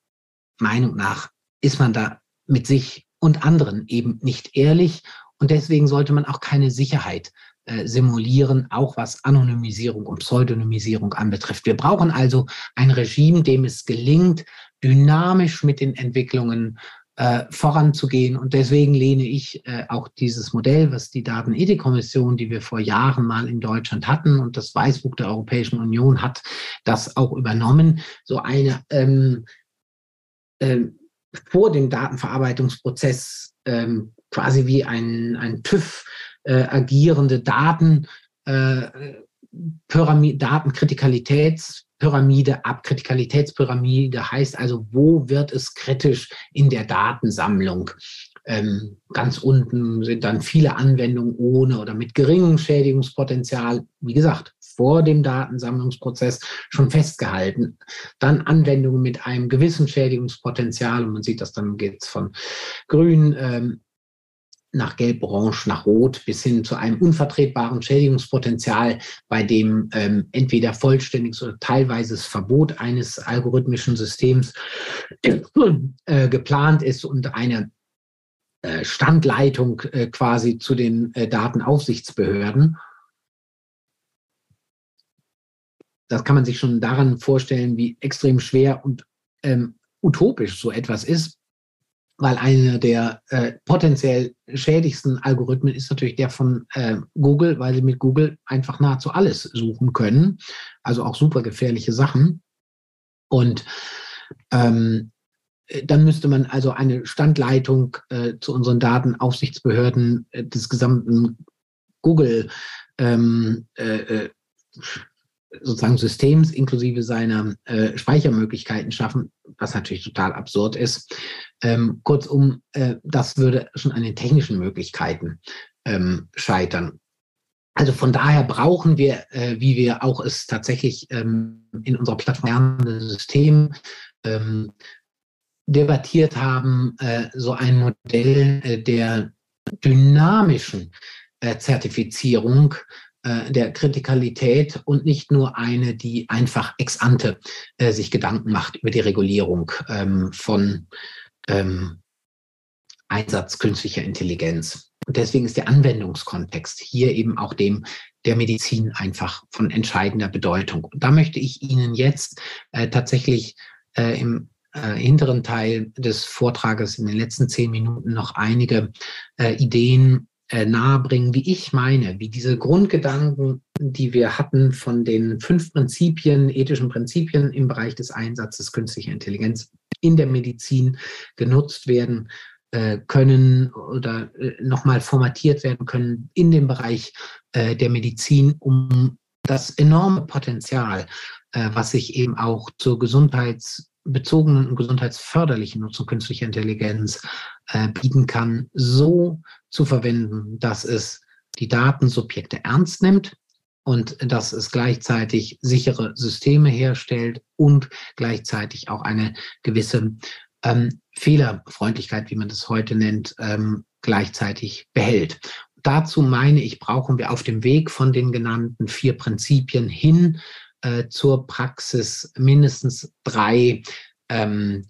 Meinung nach ist man da mit sich und anderen eben nicht ehrlich und deswegen sollte man auch keine Sicherheit äh, simulieren, auch was Anonymisierung und Pseudonymisierung anbetrifft. Wir brauchen also ein Regime, dem es gelingt, dynamisch mit den Entwicklungen äh, voranzugehen. Und deswegen lehne ich äh, auch dieses Modell, was die Datenethikkommission, die wir vor Jahren mal in Deutschland hatten und das Weißbuch der Europäischen Union hat das auch übernommen, so eine ähm, äh, vor dem Datenverarbeitungsprozess ähm, quasi wie ein, ein TÜV äh, agierende Daten, äh, Pyramid, Datenkritikalitätspyramide ab. Kritikalitätspyramide heißt also, wo wird es kritisch in der Datensammlung? Ähm, ganz unten sind dann viele Anwendungen ohne oder mit geringem Schädigungspotenzial. Wie gesagt, vor dem Datensammlungsprozess schon festgehalten. Dann Anwendungen mit einem gewissen Schädigungspotenzial und man sieht das dann geht es von grün ähm, nach Gelb, Orange, nach Rot bis hin zu einem unvertretbaren Schädigungspotenzial, bei dem ähm, entweder vollständiges oder teilweises Verbot eines algorithmischen Systems äh, geplant ist und eine äh, Standleitung äh, quasi zu den äh, Datenaufsichtsbehörden. Das kann man sich schon daran vorstellen, wie extrem schwer und ähm, utopisch so etwas ist. Weil einer der äh, potenziell schädigsten Algorithmen ist natürlich der von äh, Google, weil sie mit Google einfach nahezu alles suchen können, also auch super gefährliche Sachen. Und ähm, dann müsste man also eine Standleitung äh, zu unseren Datenaufsichtsbehörden äh, des gesamten Google ähm, äh, äh sozusagen Systems inklusive seiner äh, Speichermöglichkeiten schaffen, was natürlich total absurd ist. Ähm, kurzum, äh, das würde schon an den technischen Möglichkeiten ähm, scheitern. Also von daher brauchen wir, äh, wie wir auch es tatsächlich ähm, in unserer Plattform System ähm, debattiert haben, äh, so ein Modell äh, der dynamischen äh, Zertifizierung der Kritikalität und nicht nur eine, die einfach ex ante äh, sich Gedanken macht über die Regulierung ähm, von ähm, Einsatz künstlicher Intelligenz. Und deswegen ist der Anwendungskontext hier eben auch dem der Medizin einfach von entscheidender Bedeutung. Und da möchte ich Ihnen jetzt äh, tatsächlich äh, im äh, hinteren Teil des Vortrages in den letzten zehn Minuten noch einige äh, Ideen äh, nahebringen, wie ich meine, wie diese Grundgedanken, die wir hatten von den fünf Prinzipien, ethischen Prinzipien im Bereich des Einsatzes künstlicher Intelligenz in der Medizin genutzt werden äh, können oder äh, nochmal formatiert werden können in dem Bereich der Medizin, um das enorme Potenzial, was sich eben auch zur gesundheitsbezogenen und gesundheitsförderlichen Nutzung künstlicher Intelligenz äh, bieten kann, so zu verwenden, dass es die Datensubjekte ernst nimmt und dass es gleichzeitig sichere Systeme herstellt und gleichzeitig auch eine gewisse ähm, Fehlerfreundlichkeit, wie man das heute nennt, ähm, gleichzeitig behält. Dazu meine ich, brauchen wir auf dem Weg von den genannten vier Prinzipien hin äh, zur Praxis mindestens drei ähm,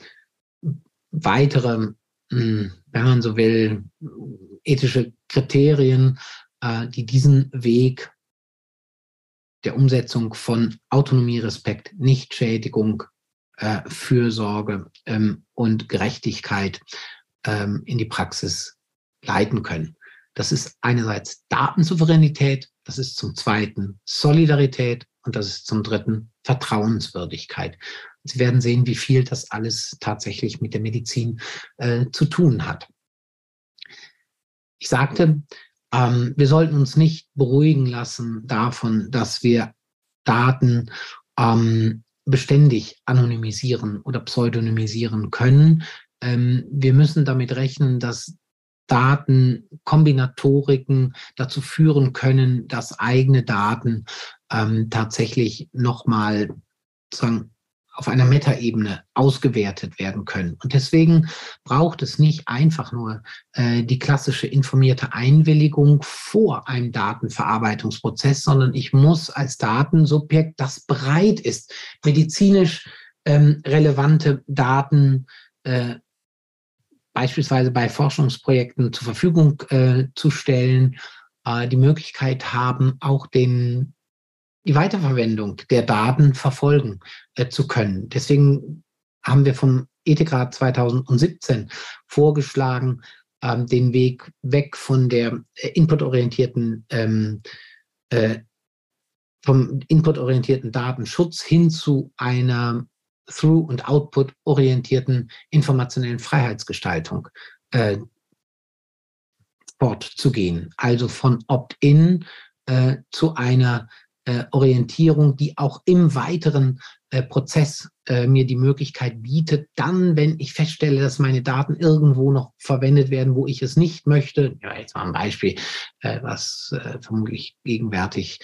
weitere hm, wenn man so will, ethische Kriterien, äh, die diesen Weg der Umsetzung von Autonomie, Respekt, Nichtschädigung, äh, Fürsorge ähm, und Gerechtigkeit ähm, in die Praxis leiten können. Das ist einerseits Datensouveränität, das ist zum zweiten Solidarität und das ist zum dritten Vertrauenswürdigkeit. Sie werden sehen, wie viel das alles tatsächlich mit der Medizin äh, zu tun hat. Ich sagte, ähm, wir sollten uns nicht beruhigen lassen davon, dass wir Daten ähm, beständig anonymisieren oder pseudonymisieren können. Ähm, wir müssen damit rechnen, dass Datenkombinatoriken dazu führen können, dass eigene Daten ähm, tatsächlich nochmal sozusagen auf einer Metaebene ausgewertet werden können. Und deswegen braucht es nicht einfach nur äh, die klassische informierte Einwilligung vor einem Datenverarbeitungsprozess, sondern ich muss als Datensubjekt, das bereit ist, medizinisch ähm, relevante Daten äh, beispielsweise bei Forschungsprojekten zur Verfügung äh, zu stellen, äh, die Möglichkeit haben, auch den die Weiterverwendung der Daten verfolgen äh, zu können. Deswegen haben wir vom Ethikrat 2017 vorgeschlagen, ähm, den Weg weg von der äh, inputorientierten ähm, äh, vom inputorientierten Datenschutz hin zu einer Through- und Output-orientierten informationellen Freiheitsgestaltung äh, fortzugehen. Also von Opt-in äh, zu einer äh, Orientierung, die auch im weiteren äh, Prozess äh, mir die Möglichkeit bietet, dann, wenn ich feststelle, dass meine Daten irgendwo noch verwendet werden, wo ich es nicht möchte, ja, jetzt mal ein Beispiel, äh, was äh, vermutlich gegenwärtig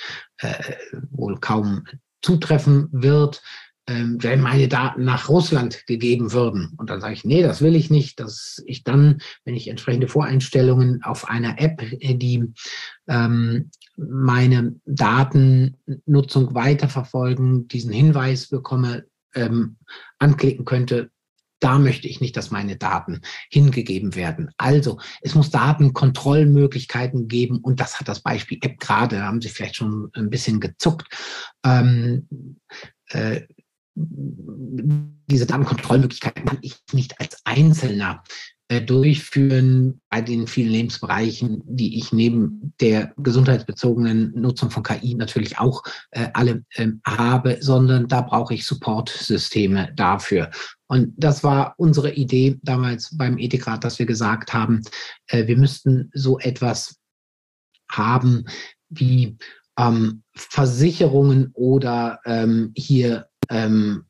wohl kaum zutreffen wird, ähm, wenn meine Daten nach Russland gegeben würden. Und dann sage ich, nee, das will ich nicht, dass ich dann, wenn ich entsprechende Voreinstellungen auf einer App, äh, die ähm, meine Datennutzung weiterverfolgen, diesen Hinweis bekomme, ähm, anklicken könnte, da möchte ich nicht, dass meine Daten hingegeben werden. Also es muss Datenkontrollmöglichkeiten geben und das hat das Beispiel App gerade, da haben Sie vielleicht schon ein bisschen gezuckt. Ähm, äh, diese Datenkontrollmöglichkeiten kann ich nicht als Einzelner äh, durchführen bei den vielen Lebensbereichen, die ich neben der gesundheitsbezogenen Nutzung von KI natürlich auch äh, alle äh, habe, sondern da brauche ich Supportsysteme dafür. Und das war unsere Idee damals beim Ethikrat, dass wir gesagt haben, äh, wir müssten so etwas haben wie ähm, Versicherungen oder ähm, hier ähm,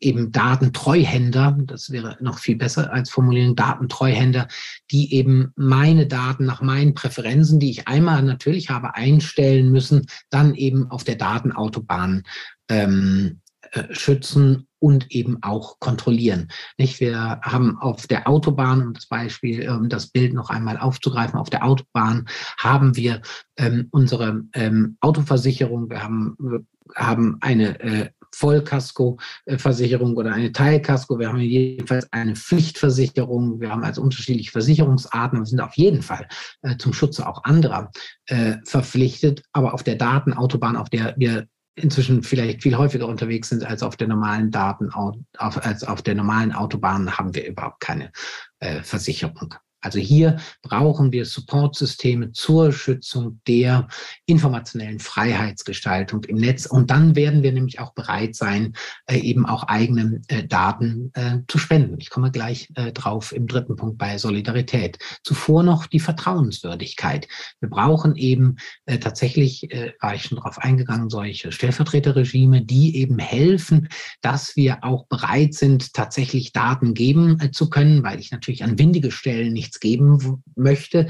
eben Datentreuhänder, das wäre noch viel besser als Formulierung, Datentreuhänder, die eben meine Daten nach meinen Präferenzen, die ich einmal natürlich habe einstellen müssen, dann eben auf der Datenautobahn ähm, äh, schützen und eben auch kontrollieren. Nicht? Wir haben auf der Autobahn, um das Beispiel, um das Bild noch einmal aufzugreifen, auf der Autobahn haben wir ähm, unsere ähm, Autoversicherung, wir haben, wir haben eine äh, Vollkasko-Versicherung oder eine Teilkasko. Wir haben jedenfalls eine Pflichtversicherung. Wir haben also unterschiedliche Versicherungsarten und sind auf jeden Fall äh, zum Schutze auch anderer äh, verpflichtet. Aber auf der Datenautobahn, auf der wir inzwischen vielleicht viel häufiger unterwegs sind als auf der normalen Daten, auf, als auf der normalen Autobahn, haben wir überhaupt keine äh, Versicherung. Also hier brauchen wir Supportsysteme zur Schützung der informationellen Freiheitsgestaltung im Netz. Und dann werden wir nämlich auch bereit sein, äh, eben auch eigene äh, Daten äh, zu spenden. Ich komme gleich drauf im dritten Punkt bei Solidarität. Zuvor noch die Vertrauenswürdigkeit. Wir brauchen eben tatsächlich, war ich schon darauf eingegangen, solche Stellvertreterregime, die eben helfen, dass wir auch bereit sind, tatsächlich Daten geben zu können, weil ich natürlich an windige Stellen nicht nichts geben möchte.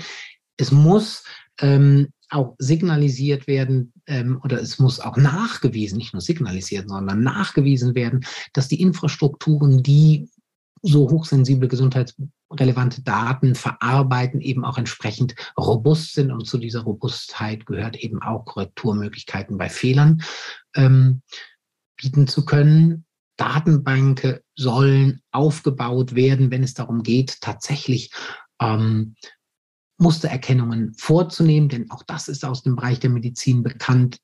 Es muss ähm, auch signalisiert werden ähm, oder es muss auch nachgewiesen, nicht nur signalisiert, sondern nachgewiesen werden, dass die Infrastrukturen, die so hochsensible gesundheitsrelevante Daten verarbeiten, eben auch entsprechend robust sind. Und zu dieser Robustheit gehört eben auch Korrekturmöglichkeiten bei Fehlern ähm, bieten zu können. Datenbanken sollen aufgebaut werden, wenn es darum geht, tatsächlich ähm, Mustererkennungen vorzunehmen, denn auch das ist aus dem Bereich der Medizin bekannt,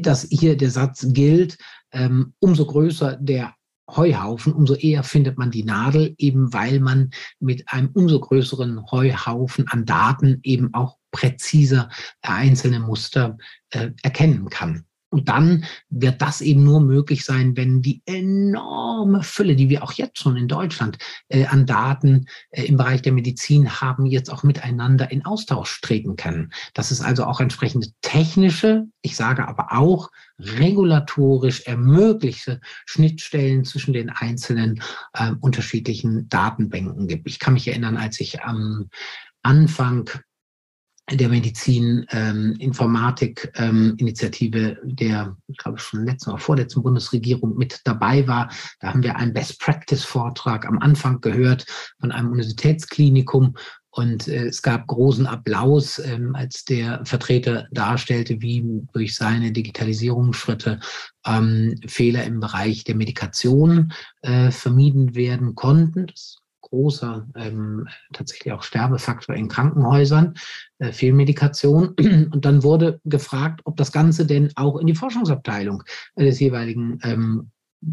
dass hier der Satz gilt, ähm, umso größer der Heuhaufen, umso eher findet man die Nadel, eben weil man mit einem umso größeren Heuhaufen an Daten eben auch präziser einzelne Muster äh, erkennen kann. Und dann wird das eben nur möglich sein, wenn die enorme Fülle, die wir auch jetzt schon in Deutschland äh, an Daten äh, im Bereich der Medizin haben, jetzt auch miteinander in Austausch treten können. Dass es also auch entsprechende technische, ich sage aber auch regulatorisch ermöglichte Schnittstellen zwischen den einzelnen äh, unterschiedlichen Datenbanken gibt. Ich kann mich erinnern, als ich am Anfang der Medizin ähm, Informatik ähm, Initiative der, ich glaube schon letzten oder vorletzten Bundesregierung mit dabei war. Da haben wir einen Best Practice Vortrag am Anfang gehört von einem Universitätsklinikum und äh, es gab großen Applaus, ähm, als der Vertreter darstellte, wie durch seine Digitalisierungsschritte ähm, Fehler im Bereich der Medikation äh, vermieden werden konnten. Das großer ähm, tatsächlich auch Sterbefaktor in Krankenhäusern, äh, Fehlmedikation. Und dann wurde gefragt, ob das Ganze denn auch in die Forschungsabteilung äh, des jeweiligen ähm,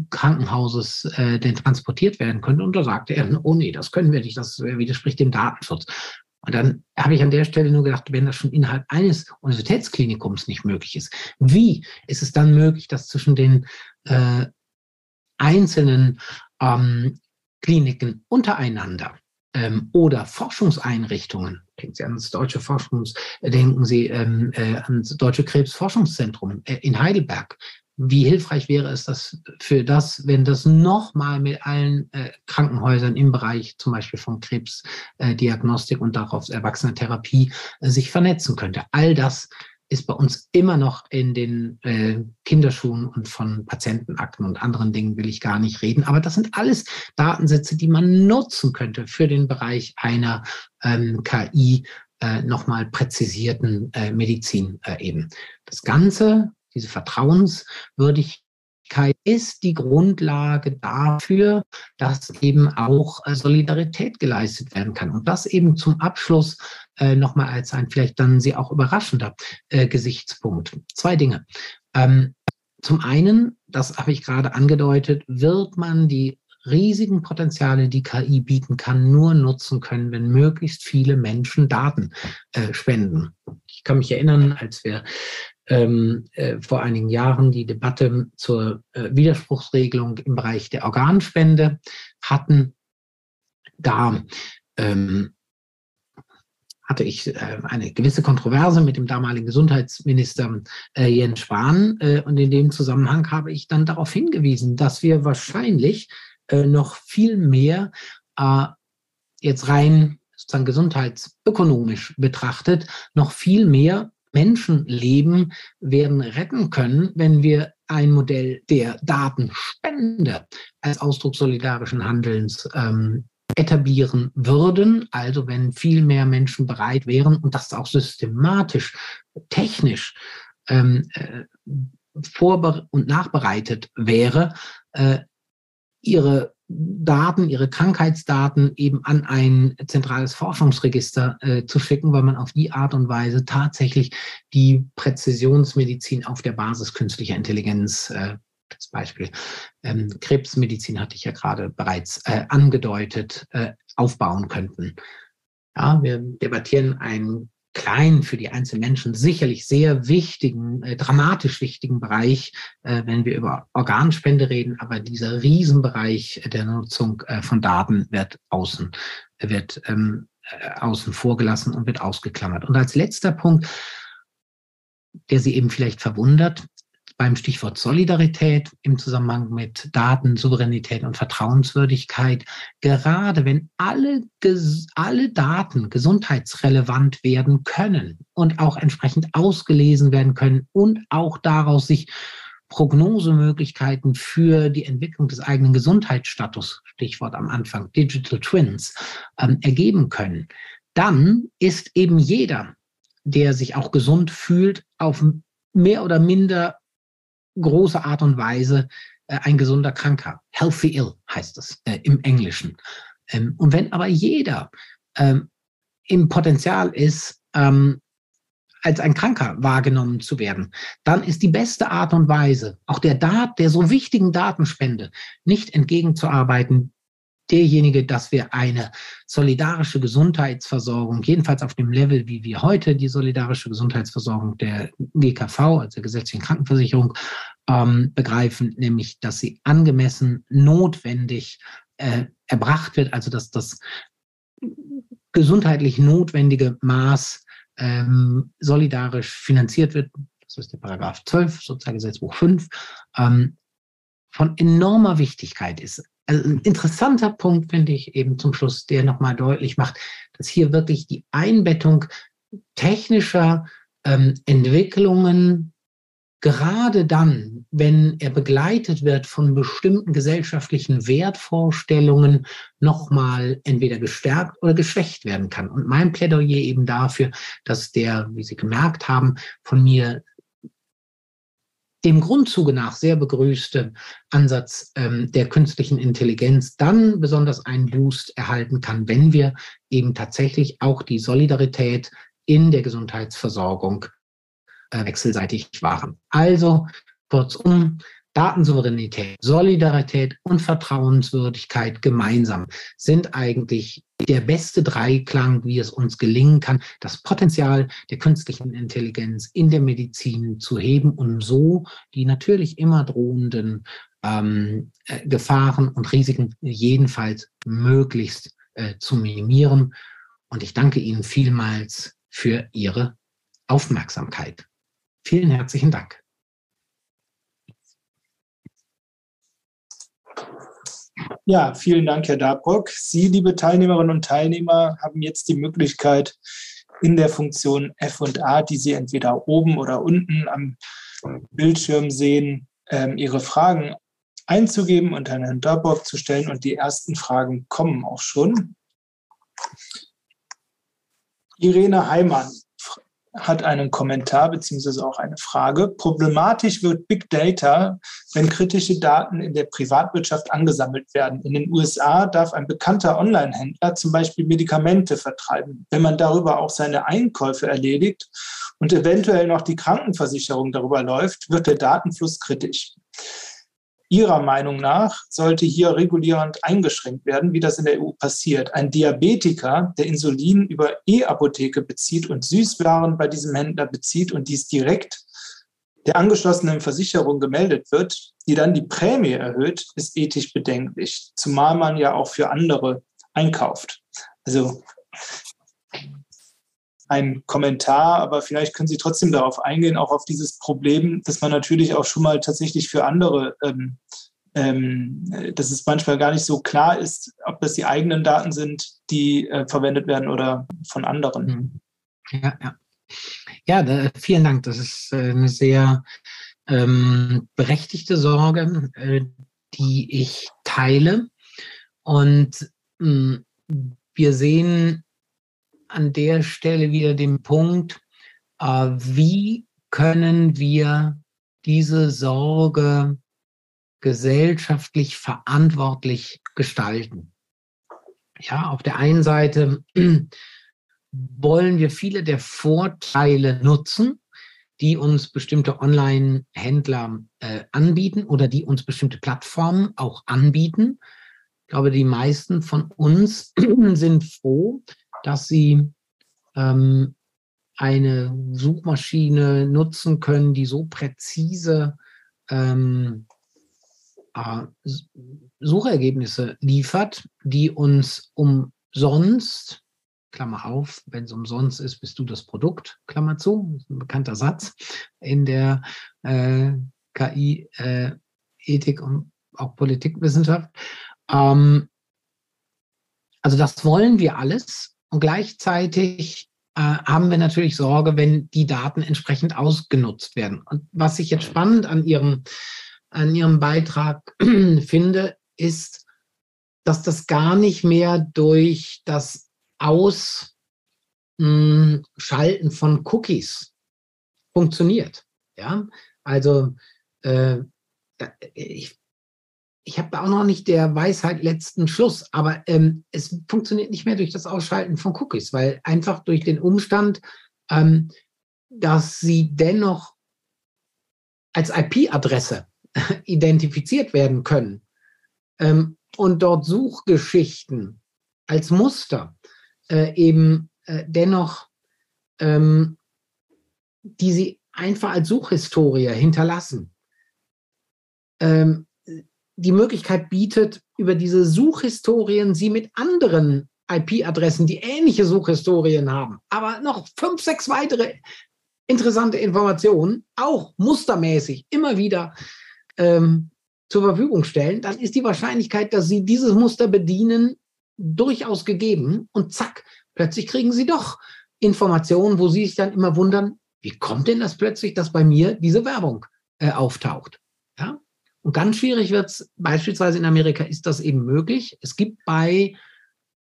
Krankenhauses äh, denn transportiert werden könnte. Und da sagte er, oh nee, das können wir nicht, das widerspricht dem Datenschutz. Und dann habe ich an der Stelle nur gedacht, wenn das schon innerhalb eines Universitätsklinikums nicht möglich ist, wie ist es dann möglich, dass zwischen den äh, einzelnen ähm, Kliniken untereinander ähm, oder Forschungseinrichtungen, denken Sie an das deutsche Forschungs, denken Sie ähm, äh, an das Deutsche Krebsforschungszentrum äh, in Heidelberg. Wie hilfreich wäre es das für das, wenn das nochmal mit allen äh, Krankenhäusern im Bereich zum Beispiel von Krebsdiagnostik und darauf Erwachsenentherapie äh, sich vernetzen könnte? All das ist bei uns immer noch in den äh, Kinderschuhen und von Patientenakten und anderen Dingen will ich gar nicht reden. Aber das sind alles Datensätze, die man nutzen könnte für den Bereich einer ähm, KI äh, nochmal präzisierten äh, Medizin äh, eben. Das Ganze, diese Vertrauenswürdigkeit, ist die Grundlage dafür, dass eben auch äh, Solidarität geleistet werden kann. Und das eben zum Abschluss äh, nochmal als ein vielleicht dann sehr auch überraschender äh, Gesichtspunkt. Zwei Dinge. Ähm, zum einen, das habe ich gerade angedeutet, wird man die riesigen Potenziale, die KI bieten kann, nur nutzen können, wenn möglichst viele Menschen Daten äh, spenden. Ich kann mich erinnern, als wir ähm, äh, vor einigen Jahren die Debatte zur äh, Widerspruchsregelung im Bereich der Organspende hatten, da ähm, hatte ich äh, eine gewisse Kontroverse mit dem damaligen Gesundheitsminister äh, Jens Spahn. Äh, und in dem Zusammenhang habe ich dann darauf hingewiesen, dass wir wahrscheinlich noch viel mehr jetzt rein sozusagen gesundheitsökonomisch betrachtet, noch viel mehr Menschenleben werden retten können, wenn wir ein Modell der Datenspende als Ausdruck solidarischen Handelns ähm, etablieren würden, also wenn viel mehr Menschen bereit wären und das auch systematisch, technisch ähm, äh, vorbe und nachbereitet wäre, äh, ihre Daten, ihre Krankheitsdaten eben an ein zentrales Forschungsregister äh, zu schicken, weil man auf die Art und Weise tatsächlich die Präzisionsmedizin auf der Basis künstlicher Intelligenz äh, das Beispiel ähm, Krebsmedizin hatte ich ja gerade bereits äh, angedeutet, äh, aufbauen könnten. Ja, wir debattieren einen kleinen, für die einzelnen Menschen sicherlich sehr wichtigen, äh, dramatisch wichtigen Bereich, äh, wenn wir über Organspende reden, aber dieser Riesenbereich der Nutzung äh, von Daten wird außen, wird ähm, äh, außen vor gelassen und wird ausgeklammert. Und als letzter Punkt, der Sie eben vielleicht verwundert, beim Stichwort Solidarität im Zusammenhang mit Daten, Souveränität und Vertrauenswürdigkeit, gerade wenn alle, alle Daten gesundheitsrelevant werden können und auch entsprechend ausgelesen werden können und auch daraus sich Prognosemöglichkeiten für die Entwicklung des eigenen Gesundheitsstatus, Stichwort am Anfang, Digital Twins, ähm, ergeben können, dann ist eben jeder, der sich auch gesund fühlt, auf mehr oder minder große Art und Weise äh, ein gesunder Kranker. Healthy ill heißt es äh, im Englischen. Ähm, und wenn aber jeder ähm, im Potenzial ist, ähm, als ein Kranker wahrgenommen zu werden, dann ist die beste Art und Weise, auch der Dat, der so wichtigen Datenspende nicht entgegenzuarbeiten, derjenige, dass wir eine solidarische Gesundheitsversorgung, jedenfalls auf dem Level, wie wir heute die solidarische Gesundheitsversorgung der GKV, also der gesetzlichen Krankenversicherung, ähm, begreifen, nämlich dass sie angemessen, notwendig äh, erbracht wird, also dass das gesundheitlich notwendige Maß ähm, solidarisch finanziert wird. Das ist der Paragraph 12, Sozialgesetzbuch 5, ähm, von enormer Wichtigkeit ist. Also ein interessanter Punkt finde ich eben zum Schluss, der nochmal deutlich macht, dass hier wirklich die Einbettung technischer ähm, Entwicklungen gerade dann, wenn er begleitet wird von bestimmten gesellschaftlichen Wertvorstellungen, nochmal entweder gestärkt oder geschwächt werden kann. Und mein Plädoyer eben dafür, dass der, wie Sie gemerkt haben, von mir dem Grundzuge nach sehr begrüßte Ansatz ähm, der künstlichen Intelligenz dann besonders einen Boost erhalten kann, wenn wir eben tatsächlich auch die Solidarität in der Gesundheitsversorgung äh, wechselseitig wahren. Also kurzum, Datensouveränität, Solidarität und Vertrauenswürdigkeit gemeinsam sind eigentlich der beste Dreiklang, wie es uns gelingen kann, das Potenzial der künstlichen Intelligenz in der Medizin zu heben und so die natürlich immer drohenden ähm, äh, Gefahren und Risiken jedenfalls möglichst äh, zu minimieren. Und ich danke Ihnen vielmals für Ihre Aufmerksamkeit. Vielen herzlichen Dank. Ja, vielen Dank, Herr Dabrock. Sie, liebe Teilnehmerinnen und Teilnehmer, haben jetzt die Möglichkeit, in der Funktion F und A, die Sie entweder oben oder unten am Bildschirm sehen, ähm, Ihre Fragen einzugeben und an Herrn Dabrock zu stellen. Und die ersten Fragen kommen auch schon. Irene Heimann hat einen Kommentar beziehungsweise auch eine Frage. Problematisch wird Big Data, wenn kritische Daten in der Privatwirtschaft angesammelt werden. In den USA darf ein bekannter Online-Händler zum Beispiel Medikamente vertreiben. Wenn man darüber auch seine Einkäufe erledigt und eventuell noch die Krankenversicherung darüber läuft, wird der Datenfluss kritisch. Ihrer Meinung nach sollte hier regulierend eingeschränkt werden, wie das in der EU passiert. Ein Diabetiker, der Insulin über E-Apotheke bezieht und Süßwaren bei diesem Händler bezieht und dies direkt der angeschlossenen Versicherung gemeldet wird, die dann die Prämie erhöht, ist ethisch bedenklich, zumal man ja auch für andere einkauft. Also ein Kommentar, aber vielleicht können Sie trotzdem darauf eingehen, auch auf dieses Problem, dass man natürlich auch schon mal tatsächlich für andere, ähm, ähm, dass es manchmal gar nicht so klar ist, ob das die eigenen Daten sind, die äh, verwendet werden oder von anderen. Mhm. Ja, ja. Ja, da, vielen Dank. Das ist äh, eine sehr ähm, berechtigte Sorge, äh, die ich teile. Und mh, hm, wir sehen an der Stelle wieder den Punkt, äh, wie können wir diese Sorge gesellschaftlich verantwortlich gestalten. Ja, auf der einen Seite wollen wir viele der Vorteile nutzen, die uns bestimmte Online-Händler äh, anbieten oder die uns bestimmte Plattformen auch anbieten. Ich glaube, die meisten von uns sind froh, dass sie ähm, eine Suchmaschine nutzen können, die so präzise ähm, äh, Suchergebnisse liefert, die uns umsonst, Klammer auf, wenn es umsonst ist, bist du das Produkt, Klammer zu, ein bekannter Satz in der äh, KI-Ethik äh, und auch Politikwissenschaft. Ähm, also das wollen wir alles und gleichzeitig äh, haben wir natürlich Sorge, wenn die Daten entsprechend ausgenutzt werden. Und was ich jetzt spannend an Ihrem, an Ihrem Beitrag finde, ist, dass das gar nicht mehr durch das Ausschalten von Cookies funktioniert. Ja, also äh, ich ich habe auch noch nicht der Weisheit letzten Schluss, aber ähm, es funktioniert nicht mehr durch das Ausschalten von Cookies, weil einfach durch den Umstand, ähm, dass sie dennoch als IP-Adresse identifiziert werden können ähm, und dort Suchgeschichten als Muster äh, eben äh, dennoch, ähm, die sie einfach als Suchhistorie hinterlassen. Die Möglichkeit bietet, über diese Suchhistorien sie mit anderen IP-Adressen, die ähnliche Suchhistorien haben, aber noch fünf, sechs weitere interessante Informationen, auch mustermäßig immer wieder ähm, zur Verfügung stellen, dann ist die Wahrscheinlichkeit, dass sie dieses Muster bedienen, durchaus gegeben. Und zack, plötzlich kriegen sie doch Informationen, wo sie sich dann immer wundern, wie kommt denn das plötzlich, dass bei mir diese Werbung äh, auftaucht? Ja? Und ganz schwierig wird es, beispielsweise in Amerika ist das eben möglich. Es gibt bei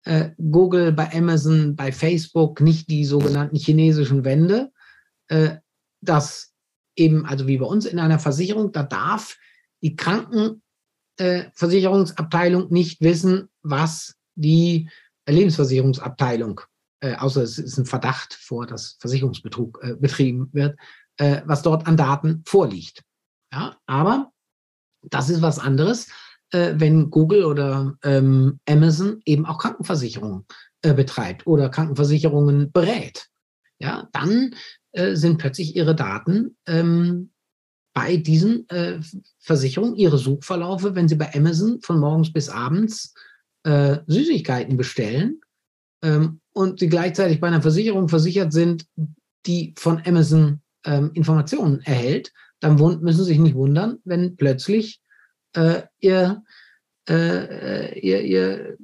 äh, Google, bei Amazon, bei Facebook nicht die sogenannten chinesischen Wände, äh, dass eben, also wie bei uns in einer Versicherung, da darf die Krankenversicherungsabteilung äh, nicht wissen, was die Lebensversicherungsabteilung, äh, außer es ist ein Verdacht vor, dass Versicherungsbetrug äh, betrieben wird, äh, was dort an Daten vorliegt. Ja, aber das ist was anderes, äh, wenn Google oder ähm, Amazon eben auch Krankenversicherungen äh, betreibt oder Krankenversicherungen berät. Ja, dann äh, sind plötzlich ihre Daten ähm, bei diesen äh, Versicherungen, ihre Suchverlaufe, wenn sie bei Amazon von morgens bis abends äh, Süßigkeiten bestellen ähm, und sie gleichzeitig bei einer Versicherung versichert sind, die von Amazon ähm, Informationen erhält, dann müssen Sie sich nicht wundern, wenn plötzlich äh, Ihr, äh, Ihr, ihr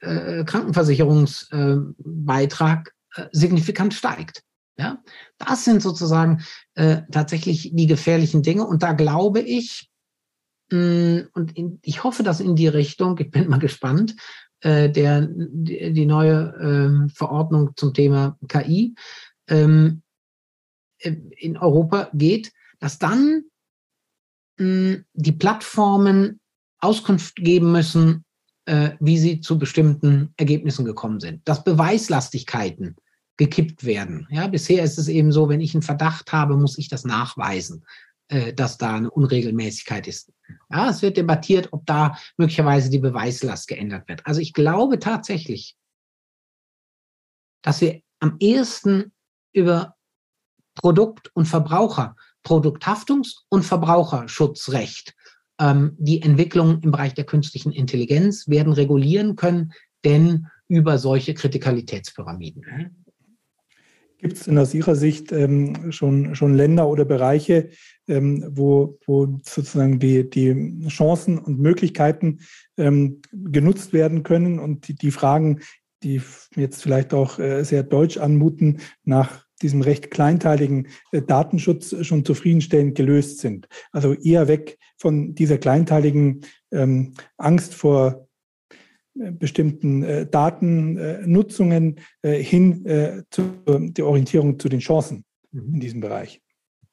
äh, Krankenversicherungsbeitrag äh, signifikant steigt. Ja? Das sind sozusagen äh, tatsächlich die gefährlichen Dinge. Und da glaube ich, mh, mm, und in, ich hoffe, dass in die Richtung, ich bin mal gespannt, äh, der, die, neue Verordnung zum Thema KI ähm, in Europa geht, dass dann mh, die Plattformen Auskunft geben müssen, äh, wie sie zu bestimmten Ergebnissen gekommen sind. Dass Beweislastigkeiten gekippt werden. Ja, bisher ist es eben so, wenn ich einen Verdacht habe, muss ich das nachweisen. äh, dass da eine Unregelmäßigkeit ist. Ja, es wird debattiert, ob da möglicherweise die Beweislast geändert wird. Also ich glaube tatsächlich, dass wir am ehesten über Produkt- und Verbraucher, Produkthaftungs- und Verbraucherschutzrecht ähm, die Entwicklung im Bereich der künstlichen Intelligenz werden regulieren können, denn über solche Kritikalitätspyramiden. Mhm. Gibt es denn aus Ihrer Sicht ähm, schon, schon Länder oder Bereiche, ähm, wo, wo sozusagen die, die Chancen und Möglichkeiten ähm, genutzt werden können und die, die Fragen, die jetzt vielleicht auch äh, sehr deutsch anmuten, nach diesem recht kleinteiligen äh, Datenschutz schon zufriedenstellend gelöst sind? Also eher weg von dieser kleinteiligen ähm, Angst vor äh, bestimmten äh, Datennutzungen äh, hin äh, zu der Orientierung zu den Chancen mhm. in diesem Bereich.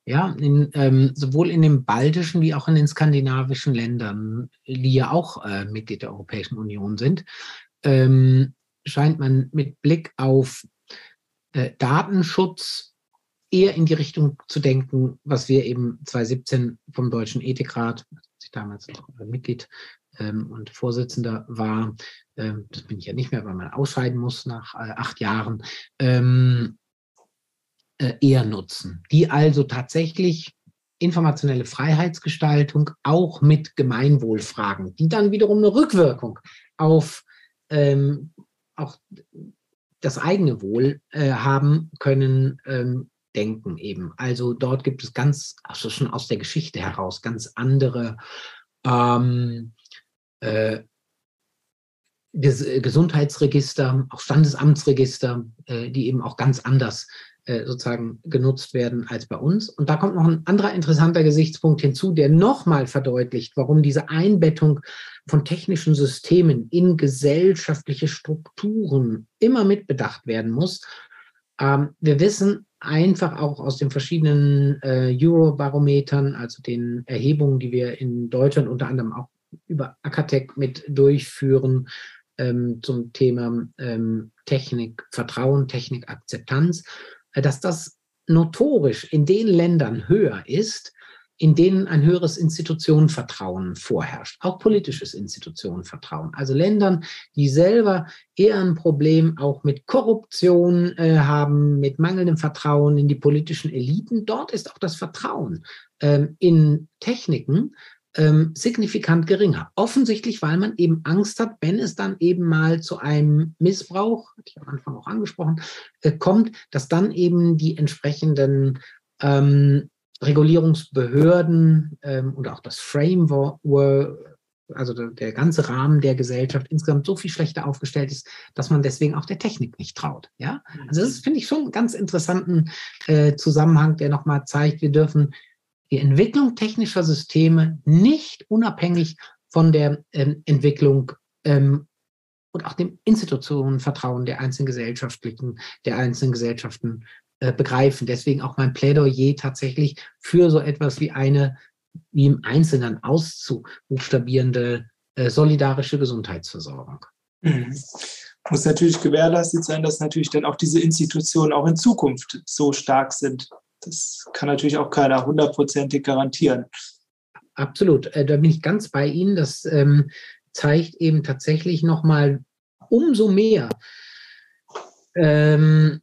Ja, in, ähm, sowohl in den baltischen wie auch in den skandinavischen Ländern, die ja auch äh, Mitglied der Europäischen Union sind, ähm, scheint man mit Blick auf äh, Datenschutz eher in die Richtung zu denken, was wir eben 2017 vom Deutschen Ethikrat, ich damals noch Mitglied ähm, und Vorsitzender war, ähm, das bin ich ja nicht mehr, weil man ausscheiden muss nach äh, acht Jahren, ähm, äh, eher nutzen. Die also tatsächlich informationelle Freiheitsgestaltung auch mit Gemeinwohlfragen, die dann wiederum eine Rückwirkung auf ähm, auch das eigene Wohl äh, haben können, ähm, denken eben. Also dort gibt es ganz, also schon aus der Geschichte heraus, ganz andere ähm, äh, Ges Gesundheitsregister, auch Standesamtsregister, äh, die eben auch ganz anders äh, sozusagen genutzt werden als bei uns. Und da kommt noch ein anderer interessanter Gesichtspunkt hinzu, der nochmal verdeutlicht, warum diese Einbettung von technischen Systemen in gesellschaftliche Strukturen immer mitbedacht werden muss. Ähm, wir wissen einfach auch aus den verschiedenen äh, Eurobarometern, also den Erhebungen, die wir in Deutschland unter anderem auch über Akatec mit durchführen ähm, zum Thema ähm, Technik, Vertrauen, Technik, Akzeptanz, äh, dass das notorisch in den Ländern höher ist, in denen ein höheres Institutionenvertrauen vorherrscht, auch politisches Institutionenvertrauen. Also Ländern, die selber eher ein Problem auch mit Korruption äh, haben, mit mangelndem Vertrauen in die politischen Eliten. Dort ist auch das Vertrauen ähm, in Techniken ähm, signifikant geringer. Offensichtlich, weil man eben Angst hat, wenn es dann eben mal zu einem Missbrauch, hatte ich am Anfang auch angesprochen, äh, kommt, dass dann eben die entsprechenden ähm, Regulierungsbehörden ähm, und auch das Framework, also der, der, ganze Rahmen der Gesellschaft insgesamt so viel schlechter aufgestellt ist, dass man deswegen auch der Technik nicht traut. Ja, also das finde ich schon einen ganz interessanten äh, Zusammenhang, der nochmal zeigt, wir dürfen die Entwicklung technischer Systeme nicht unabhängig von der ähm, Entwicklung ähm, und auch dem Institutionenvertrauen der einzelnen Gesellschaftlichen, der einzelnen Gesellschaften äh, begreifen. Deswegen auch mein Plädoyer tatsächlich für so etwas wie eine, wie im Einzelnen auszubuchstabierende äh, solidarische Gesundheitsversorgung. Mhm. Muss natürlich gewährleistet sein, dass natürlich dann auch diese Institutionen auch in Zukunft so stark sind, das kann natürlich auch keiner hundertprozentig garantieren. Absolut, äh, da bin ich ganz bei Ihnen. Das ähm, zeigt eben tatsächlich nochmal umso mehr ähm,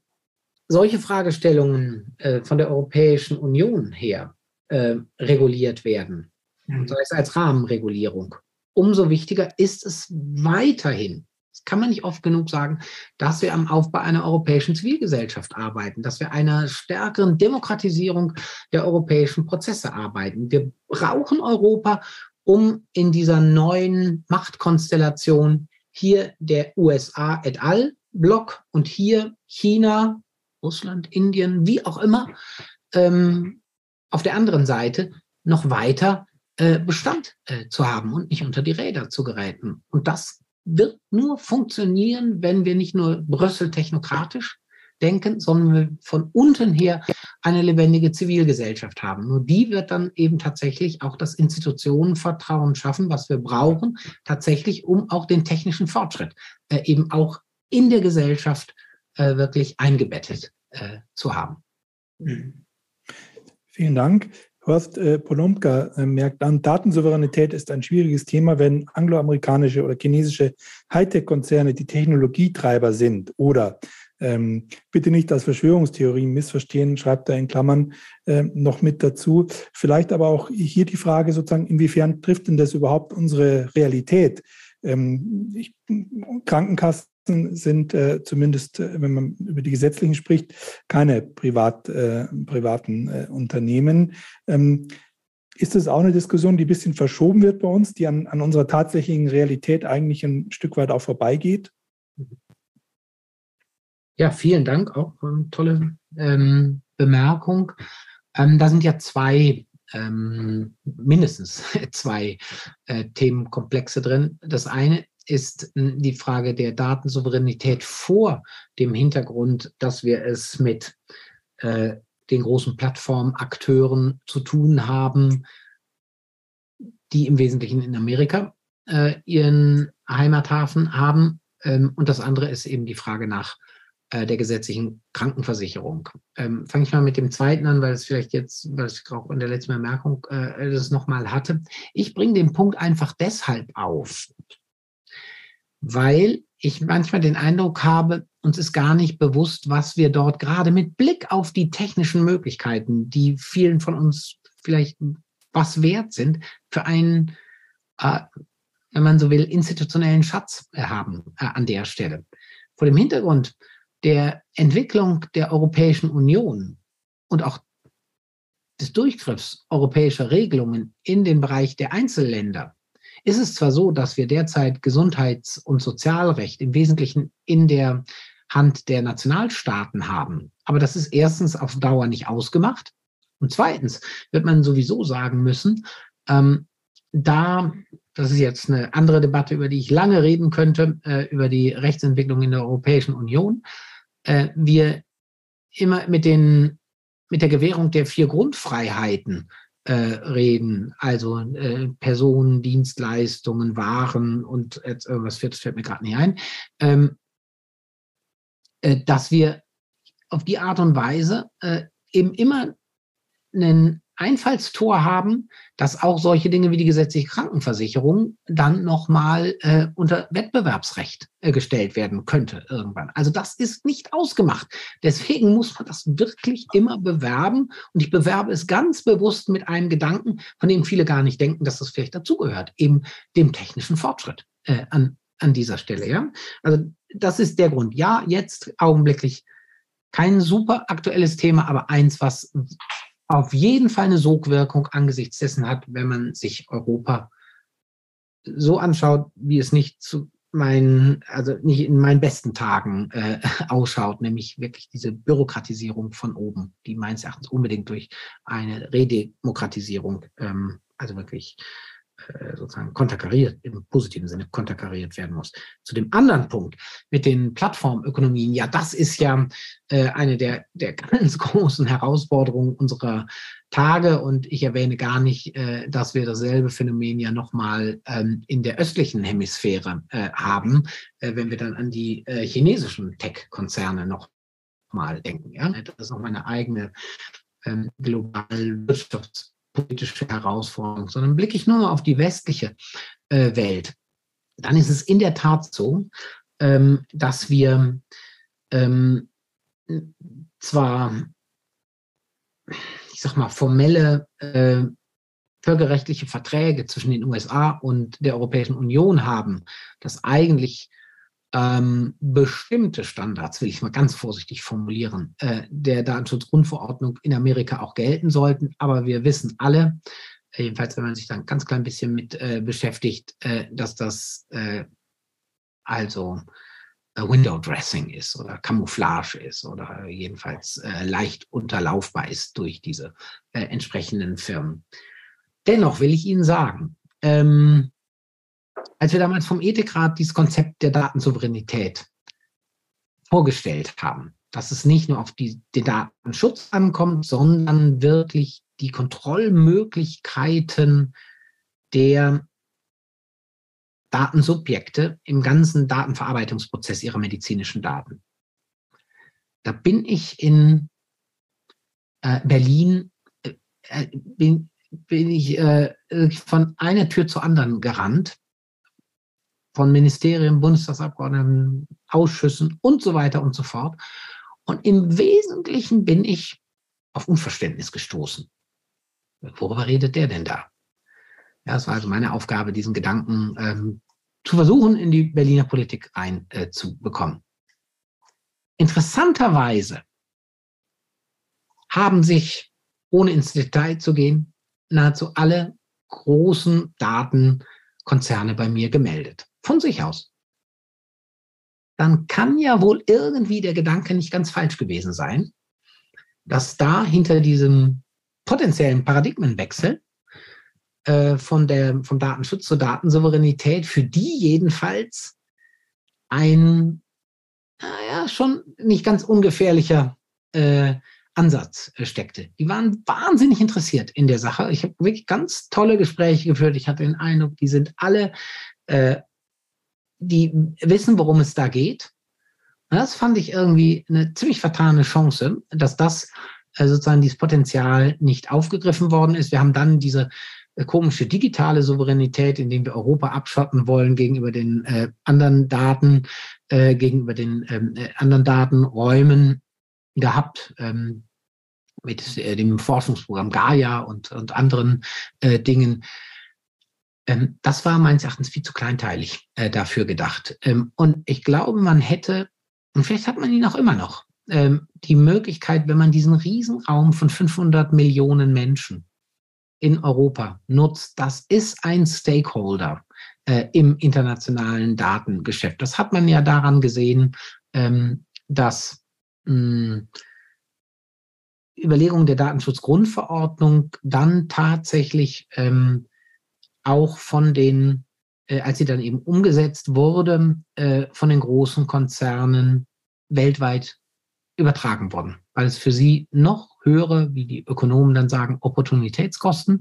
solche Fragestellungen äh, von der Europäischen Union her äh, reguliert werden, mhm. sei es als Rahmenregulierung. Umso wichtiger ist es weiterhin, das kann man nicht oft genug sagen, dass wir am Aufbau einer europäischen Zivilgesellschaft arbeiten, dass wir einer stärkeren Demokratisierung der europäischen Prozesse arbeiten. Wir brauchen Europa, um in dieser neuen Machtkonstellation hier der USA et al. Block und hier China, Russland, Indien, wie auch immer, ähm, auf der anderen Seite noch weiter äh, Bestand äh, zu haben und nicht unter die Räder zu geraten. Und das wird nur funktionieren, wenn wir nicht nur Brüssel technokratisch denken, sondern wir von unten her eine lebendige Zivilgesellschaft haben. Nur die wird dann eben tatsächlich auch das Institutionenvertrauen schaffen, was wir brauchen, tatsächlich, um auch den technischen Fortschritt äh, eben auch in der Gesellschaft äh, wirklich eingebettet äh, zu haben. Vielen Dank. Horst äh, Polomka äh, merkt an, Datensouveränität ist ein schwieriges Thema, wenn angloamerikanische oder chinesische Hightech-Konzerne die Technologietreiber sind. Oder ähm, bitte nicht als Verschwörungstheorien missverstehen, schreibt er in Klammern äh, noch mit dazu. Vielleicht aber auch hier die Frage sozusagen, inwiefern trifft denn das überhaupt unsere Realität? Ähm, ich, Krankenkassen sind äh, zumindest, äh, wenn man über die gesetzlichen spricht, keine privat, äh, privaten äh, Unternehmen. Ähm, ist das auch eine Diskussion, die ein bisschen verschoben wird bei uns, die an, an unserer tatsächlichen Realität eigentlich ein Stück weit auch vorbeigeht? Ja, vielen Dank. Auch ähm, tolle ähm, Bemerkung. Ähm, da sind ja zwei, ähm, mindestens zwei äh, Themenkomplexe drin. Das eine ist hm, die Frage der Datensouveränität vor dem Hintergrund, dass wir es mit äh, den großen Plattformakteuren zu tun haben, die im Wesentlichen in Amerika äh, ihren Heimathafen haben. Ähm, und das andere ist eben die Frage nach äh, der gesetzlichen Krankenversicherung. Ähm, Fange ich mal mit dem zweiten an, weil es vielleicht jetzt, weil ich auch in der letzten Bemerkung äh, das nochmal hatte. Ich bringe den Punkt einfach deshalb auf, weil ich manchmal den Eindruck habe, uns ist gar nicht bewusst, was wir dort gerade mit Blick auf die technischen Möglichkeiten, die vielen von uns vielleicht was wert sind, für einen, äh, wenn man so will, institutionellen Schatz haben äh, an der Stelle. Vor dem Hintergrund der Entwicklung der Europäischen Union und auch des Durchgriffs europäischer Regelungen in den Bereich der Einzelländer ist es zwar so, dass wir derzeit Gesundheits- und Sozialrecht im Wesentlichen in der Hand der Nationalstaaten haben, aber das ist erstens auf Dauer nicht ausgemacht. Und zweitens wird man sowieso sagen müssen, ähm, da, das ist jetzt eine andere Debatte, über die ich lange reden könnte, äh, über die Rechtsentwicklung in der Europäischen Union, äh, wir immer mit den mit der Gewährung der vier Grundfreiheiten reden, also äh, Personen, Dienstleistungen, Waren und jetzt irgendwas viertes fällt mir gerade nicht ein, ähm, äh, dass wir auf die Art und Weise äh, eben immer einen Einfallstor haben, dass auch solche Dinge wie die gesetzliche Krankenversicherung dann nochmal äh, unter Wettbewerbsrecht äh, gestellt werden könnte irgendwann. Also das ist nicht ausgemacht. Deswegen muss man das wirklich immer bewerben. Und ich bewerbe es ganz bewusst mit einem Gedanken, von dem viele gar nicht denken, dass das vielleicht dazugehört, eben dem technischen Fortschritt äh, an, an dieser Stelle. Ja? Also das ist der Grund. Ja, jetzt augenblicklich kein super aktuelles Thema, aber eins, was auf jeden Fall eine Sogwirkung angesichts dessen hat, wenn man sich Europa so anschaut, wie es nicht zu meinen, also nicht in meinen besten Tagen äh, ausschaut, nämlich wirklich diese Bürokratisierung von oben, die meines Erachtens unbedingt durch eine Redemokratisierung, ähm, also wirklich sozusagen konterkariert, im positiven Sinne konterkariert werden muss. Zu dem anderen Punkt mit den Plattformökonomien, ja, das ist ja äh, eine der, der ganz großen Herausforderungen unserer Tage und ich erwähne gar nicht, äh, dass wir dasselbe Phänomen ja nochmal ähm, in der östlichen Hemisphäre äh, haben, äh, wenn wir dann an die äh, chinesischen Tech-Konzerne noch mal denken. Ja? Das ist nochmal eine eigene ähm, globale Wirtschafts- politische Herausforderung, sondern blicke ich nur auf die westliche äh, Welt, dann ist es in der Tat so, ähm, dass wir ähm, zwar, ich sag mal, formelle äh, völkerrechtliche Verträge zwischen den USA und der Europäischen Union haben, dass eigentlich ähm, bestimmte Standards, will ich mal ganz vorsichtig formulieren, äh, der Datenschutzgrundverordnung in Amerika auch gelten sollten. Aber wir wissen alle, äh, jedenfalls wenn man sich dann ganz klein bisschen mit äh, beschäftigt, äh, dass das äh, also äh, Window Dressing ist oder Camouflage ist oder jedenfalls leicht unterlaufbar ist durch diese entsprechenden Firmen. Dennoch will ich Ihnen sagen, ähm, als wir damals vom Ethikrat dieses Konzept der Datensouveränität vorgestellt haben, dass es nicht nur auf die, den Datenschutz ankommt, sondern wirklich die Kontrollmöglichkeiten der Datensubjekte im ganzen Datenverarbeitungsprozess ihrer medizinischen Daten. Da bin ich in äh, Berlin äh, äh, bin, bin ich äh, von einer Tür zur anderen gerannt, von Ministerien, Bundestagsabgeordneten, Ausschüssen und so weiter und so fort. Und im Wesentlichen bin ich auf Unverständnis gestoßen. Worüber redet der denn da? Ja, es war also meine Aufgabe, diesen Gedanken ähm, zu versuchen, in die Berliner Politik reinzubekommen. Äh, Interessanterweise haben sich, ohne ins Detail zu gehen, nahezu alle großen Datenkonzerne bei mir gemeldet. Von sich aus. Dann kann ja wohl irgendwie der Gedanke nicht ganz falsch gewesen sein, dass da hinter diesem potenziellen Paradigmenwechsel äh, von der, vom Datenschutz zur Datensouveränität für die jedenfalls ein, naja, schon nicht ganz ungefährlicher äh, Ansatz äh, steckte. Die waren wahnsinnig interessiert in der Sache. Ich habe wirklich ganz tolle Gespräche geführt. Ich hatte den Eindruck, die sind alle, äh, die wissen, worum es da geht. Das fand ich irgendwie eine ziemlich vertane Chance, dass das äh, sozusagen dieses Potenzial nicht aufgegriffen worden ist. Wir haben dann diese äh, komische digitale Souveränität, indem wir Europa abschotten wollen gegenüber den äh, anderen Daten, äh, gegenüber den ähm, äh, anderen Datenräumen gehabt. Ähm, mit äh, dem Forschungsprogramm Gaia und, und anderen Dingen. Ähm, das war meines Erachtens viel zu kleinteilig äh, dafür gedacht. Ähm, und ich glaube, man hätte, und vielleicht hat man ihn auch immer noch, ähm, die Möglichkeit, wenn man diesen Riesenraum von 500 Millionen Menschen in Europa nutzt, das ist ein Stakeholder äh, im internationalen Datengeschäft. Das hat man ja daran gesehen, ähm, dass mh, Überlegungen der Datenschutzgrundverordnung dann tatsächlich ähm, auch von den, äh, als sie dann eben umgesetzt wurde, äh, von den großen Konzernen weltweit übertragen worden, weil es für sie noch höhere, wie die Ökonomen dann sagen, Opportunitätskosten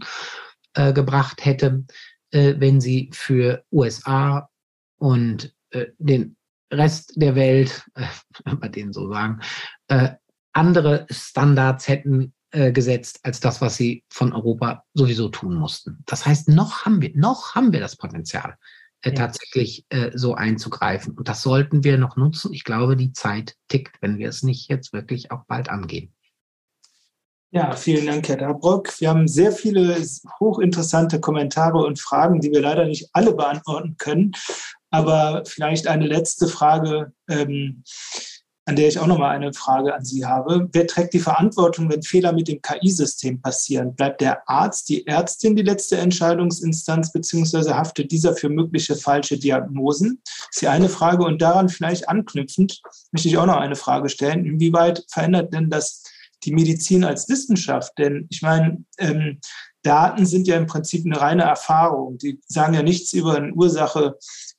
äh, gebracht hätte, äh, wenn sie für USA und äh, den Rest der Welt, äh, wenn wir den so sagen, äh, andere Standards hätten äh, gesetzt als das, was sie von Europa sowieso tun mussten. Das heißt, noch haben wir, noch haben wir das Potenzial, äh, ja. tatsächlich äh, so einzugreifen. Und das sollten wir noch nutzen. Ich glaube, die Zeit tickt, wenn wir es nicht jetzt wirklich auch bald angehen. Ja, vielen Dank, Herr Dabrock. Wir haben sehr viele hochinteressante Kommentare und Fragen, die wir leider nicht alle beantworten können. Aber vielleicht eine letzte Frage, ähm, an der ich auch nochmal eine Frage an Sie habe. Wer trägt die Verantwortung, wenn Fehler mit dem KI-System passieren? Bleibt der Arzt, die Ärztin die letzte Entscheidungsinstanz, beziehungsweise haftet dieser für mögliche falsche Diagnosen? Das ist die eine Frage. Und daran vielleicht anknüpfend möchte ich auch noch eine Frage stellen. Inwieweit verändert denn das die Medizin als Wissenschaft. Denn ich meine, ähm, Daten sind ja im Prinzip eine reine Erfahrung. Die sagen ja nichts über ein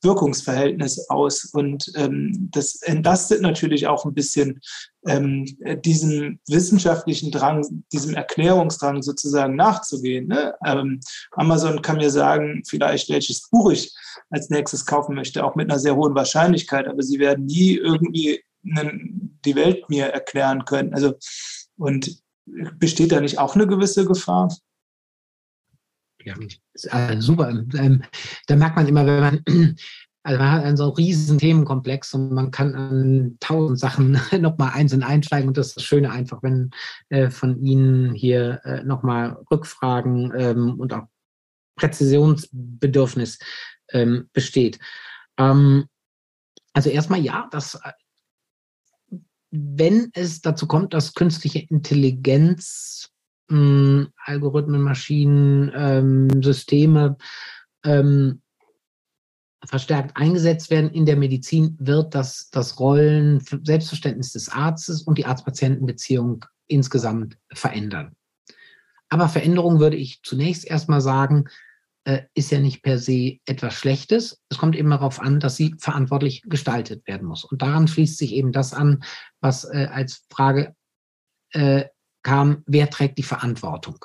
Ursache-Wirkungsverhältnis aus. Und ähm, das entlastet natürlich auch ein bisschen ähm, diesem wissenschaftlichen Drang, diesem Erklärungsdrang sozusagen nachzugehen. Ne? Ähm, Amazon kann mir sagen, vielleicht welches Buch ich als nächstes kaufen möchte, auch mit einer sehr hohen Wahrscheinlichkeit, aber sie werden nie irgendwie die Welt mir erklären können. Also und besteht da nicht auch eine gewisse Gefahr? Ja, äh, super. Ähm, da merkt man immer, wenn man, also man hat einen so riesen Themenkomplex und man kann an tausend Sachen nochmal einzeln einsteigen und das ist das Schöne einfach, wenn äh, von Ihnen hier äh, nochmal Rückfragen ähm, und auch Präzisionsbedürfnis ähm, besteht. Ähm, also erstmal ja, das wenn es dazu kommt, dass künstliche Intelligenz, mh, hm, Algorithmen, Maschinen, ähm, Systeme ähm, verstärkt eingesetzt werden in der Medizin, wird das das Rollen, Selbstverständnis des Arztes und die Arzt-Patienten-Beziehung insgesamt verändern. Aber Veränderung würde ich zunächst erstmal sagen, äh, ist ja nicht per se etwas Schlechtes. Es kommt eben darauf an, dass sie verantwortlich gestaltet werden muss. Und daran schließt sich eben das an, was äh, als Frage äh, kam, wer trägt die Verantwortung,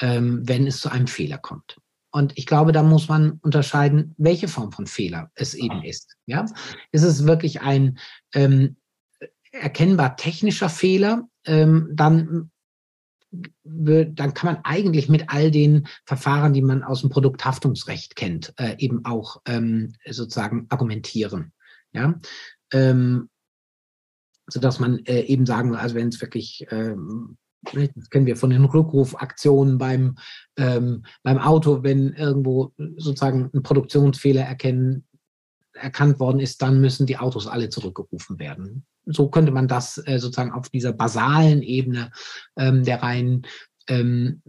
ähm, wenn es zu einem Fehler kommt. Und ich glaube, da muss man unterscheiden, welche Form von Fehler es eben ist. Ja? Ist es wirklich ein ähm, erkennbar technischer Fehler, ähm, dann dann kann man eigentlich mit all den Verfahren, die man aus dem Produkthaftungsrecht kennt, äh, eben auch ähm, sozusagen argumentieren. Ja, ähm, so dass man äh, eben sagen, also wenn es wirklich ähm, das kennen wir von den Rückrufaktionen beim, ähm, beim Auto, wenn irgendwo sozusagen ein Produktionsfehler erkennen, erkannt worden ist, dann müssen die Autos alle zurückgerufen werden. So könnte man das äh, sozusagen auf dieser basalen Ebene ähm, der reinen ähm,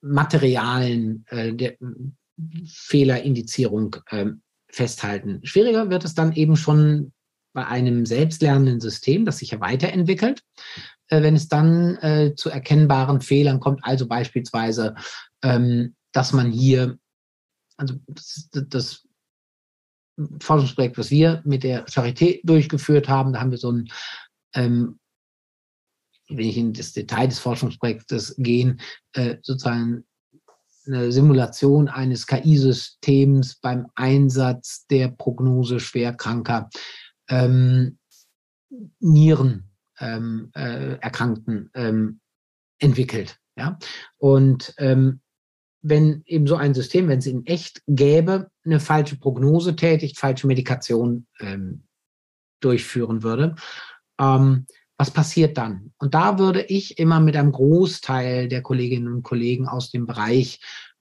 materialen äh, der Fehlerindizierung äh, festhalten. Schwieriger wird es dann eben schon bei einem selbstlernenden System, das sich ja weiterentwickelt, äh, wenn es dann äh, zu erkennbaren Fehlern kommt, also beispielsweise, ähm, dass man hier, also das, das Forschungsprojekt, was wir mit der Charité durchgeführt haben, da haben wir so ein, ähm, wenn ich in das Detail des Forschungsprojektes gehen, äh, sozusagen eine Simulation eines KI-Systems beim Einsatz der Prognose schwerkranker ähm, Nieren ähm, äh, ähm, entwickelt. Ja? Und ähm, wenn eben so ein System, wenn es in echt gäbe, eine falsche Prognose tätigt, falsche Medikation ähm, durchführen würde, ähm, was passiert dann? Und da würde ich immer mit einem Großteil der Kolleginnen und Kollegen aus dem Bereich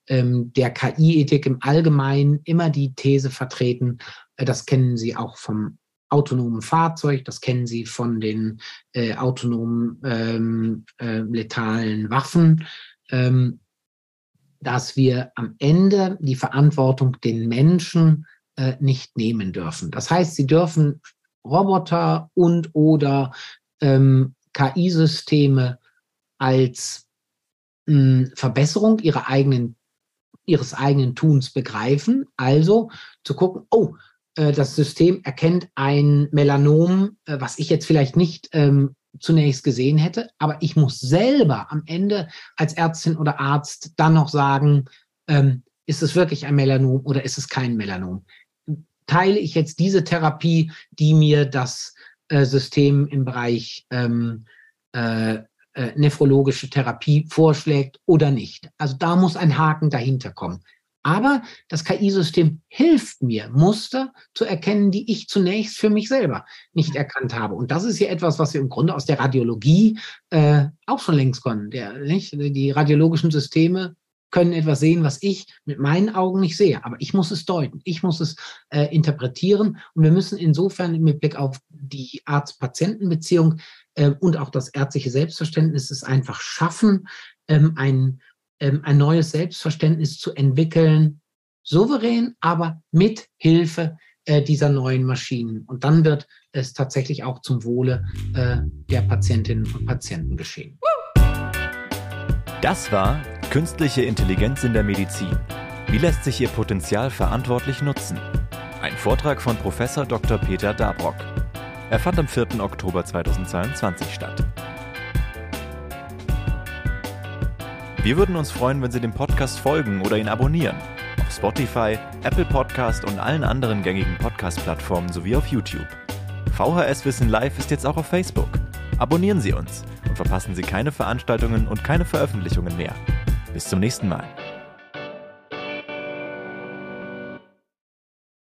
der KI-Ethik im Allgemeinen immer die These vertreten, äh, das kennen Sie auch vom autonomen Fahrzeug, das kennen Sie von den äh, autonomen ähm, äh, letalen Waffen, ähm, dass wir am Ende die Verantwortung den Menschen äh, nicht nehmen dürfen. Das heißt, sie dürfen Roboter und oder ähm, KI-Systeme als mh, hm, Verbesserung ihrer eigenen, ihres eigenen Tuns begreifen. Also zu gucken, oh, das System erkennt ein Melanom, äh, was ich jetzt vielleicht nicht ähm, zunächst gesehen hätte, aber ich muss selber am Ende als Ärztin oder Arzt dann noch sagen, ähm, ist es wirklich ein Melanom oder ist es kein Melanom? Teile ich jetzt diese Therapie, die mir das äh, System im Bereich ähm, äh, äh, nephrologische Therapie vorschlägt oder nicht? Also da muss ein Haken dahinter kommen. Aber das KI-System hilft mir, Muster zu erkennen, die ich zunächst für mich selber nicht erkannt habe. Und das ist ja etwas, was wir im Grunde aus der Radiologie äh, auch schon längst können. Der, nicht? Die radiologischen Systeme können etwas sehen, was ich mit meinen Augen nicht sehe. Aber ich muss es deuten, ich muss es äh, interpretieren. Und wir müssen insofern mit Blick auf die Arzt-Patienten-Beziehung äh, und auch das ärztliche Selbstverständnis es einfach schaffen, ähm, ein ähm, ein neues Selbstverständnis zu entwickeln, souverän, aber mit Hilfe äh, dieser neuen Maschinen. Und dann wird es tatsächlich auch zum Wohle äh, der Patientinnen und Patienten geschehen. Das war Künstliche Intelligenz in der Medizin. Wie lässt sich ihr Potenzial verantwortlich nutzen? Ein Vortrag von Prof. Dr. Peter Dabrock. Er fand am 4. Oktober 2022 statt. Wir würden uns freuen, wenn Sie dem Podcast folgen oder ihn abonnieren. Auf Spotify, Apple Podcast und allen anderen gängigen Podcast-Plattformen sowie auf YouTube. VHS Wissen Live ist jetzt auch auf Facebook. Abonnieren Sie uns und verpassen Sie keine Veranstaltungen und keine Veröffentlichungen mehr. Bis zum nächsten Mal.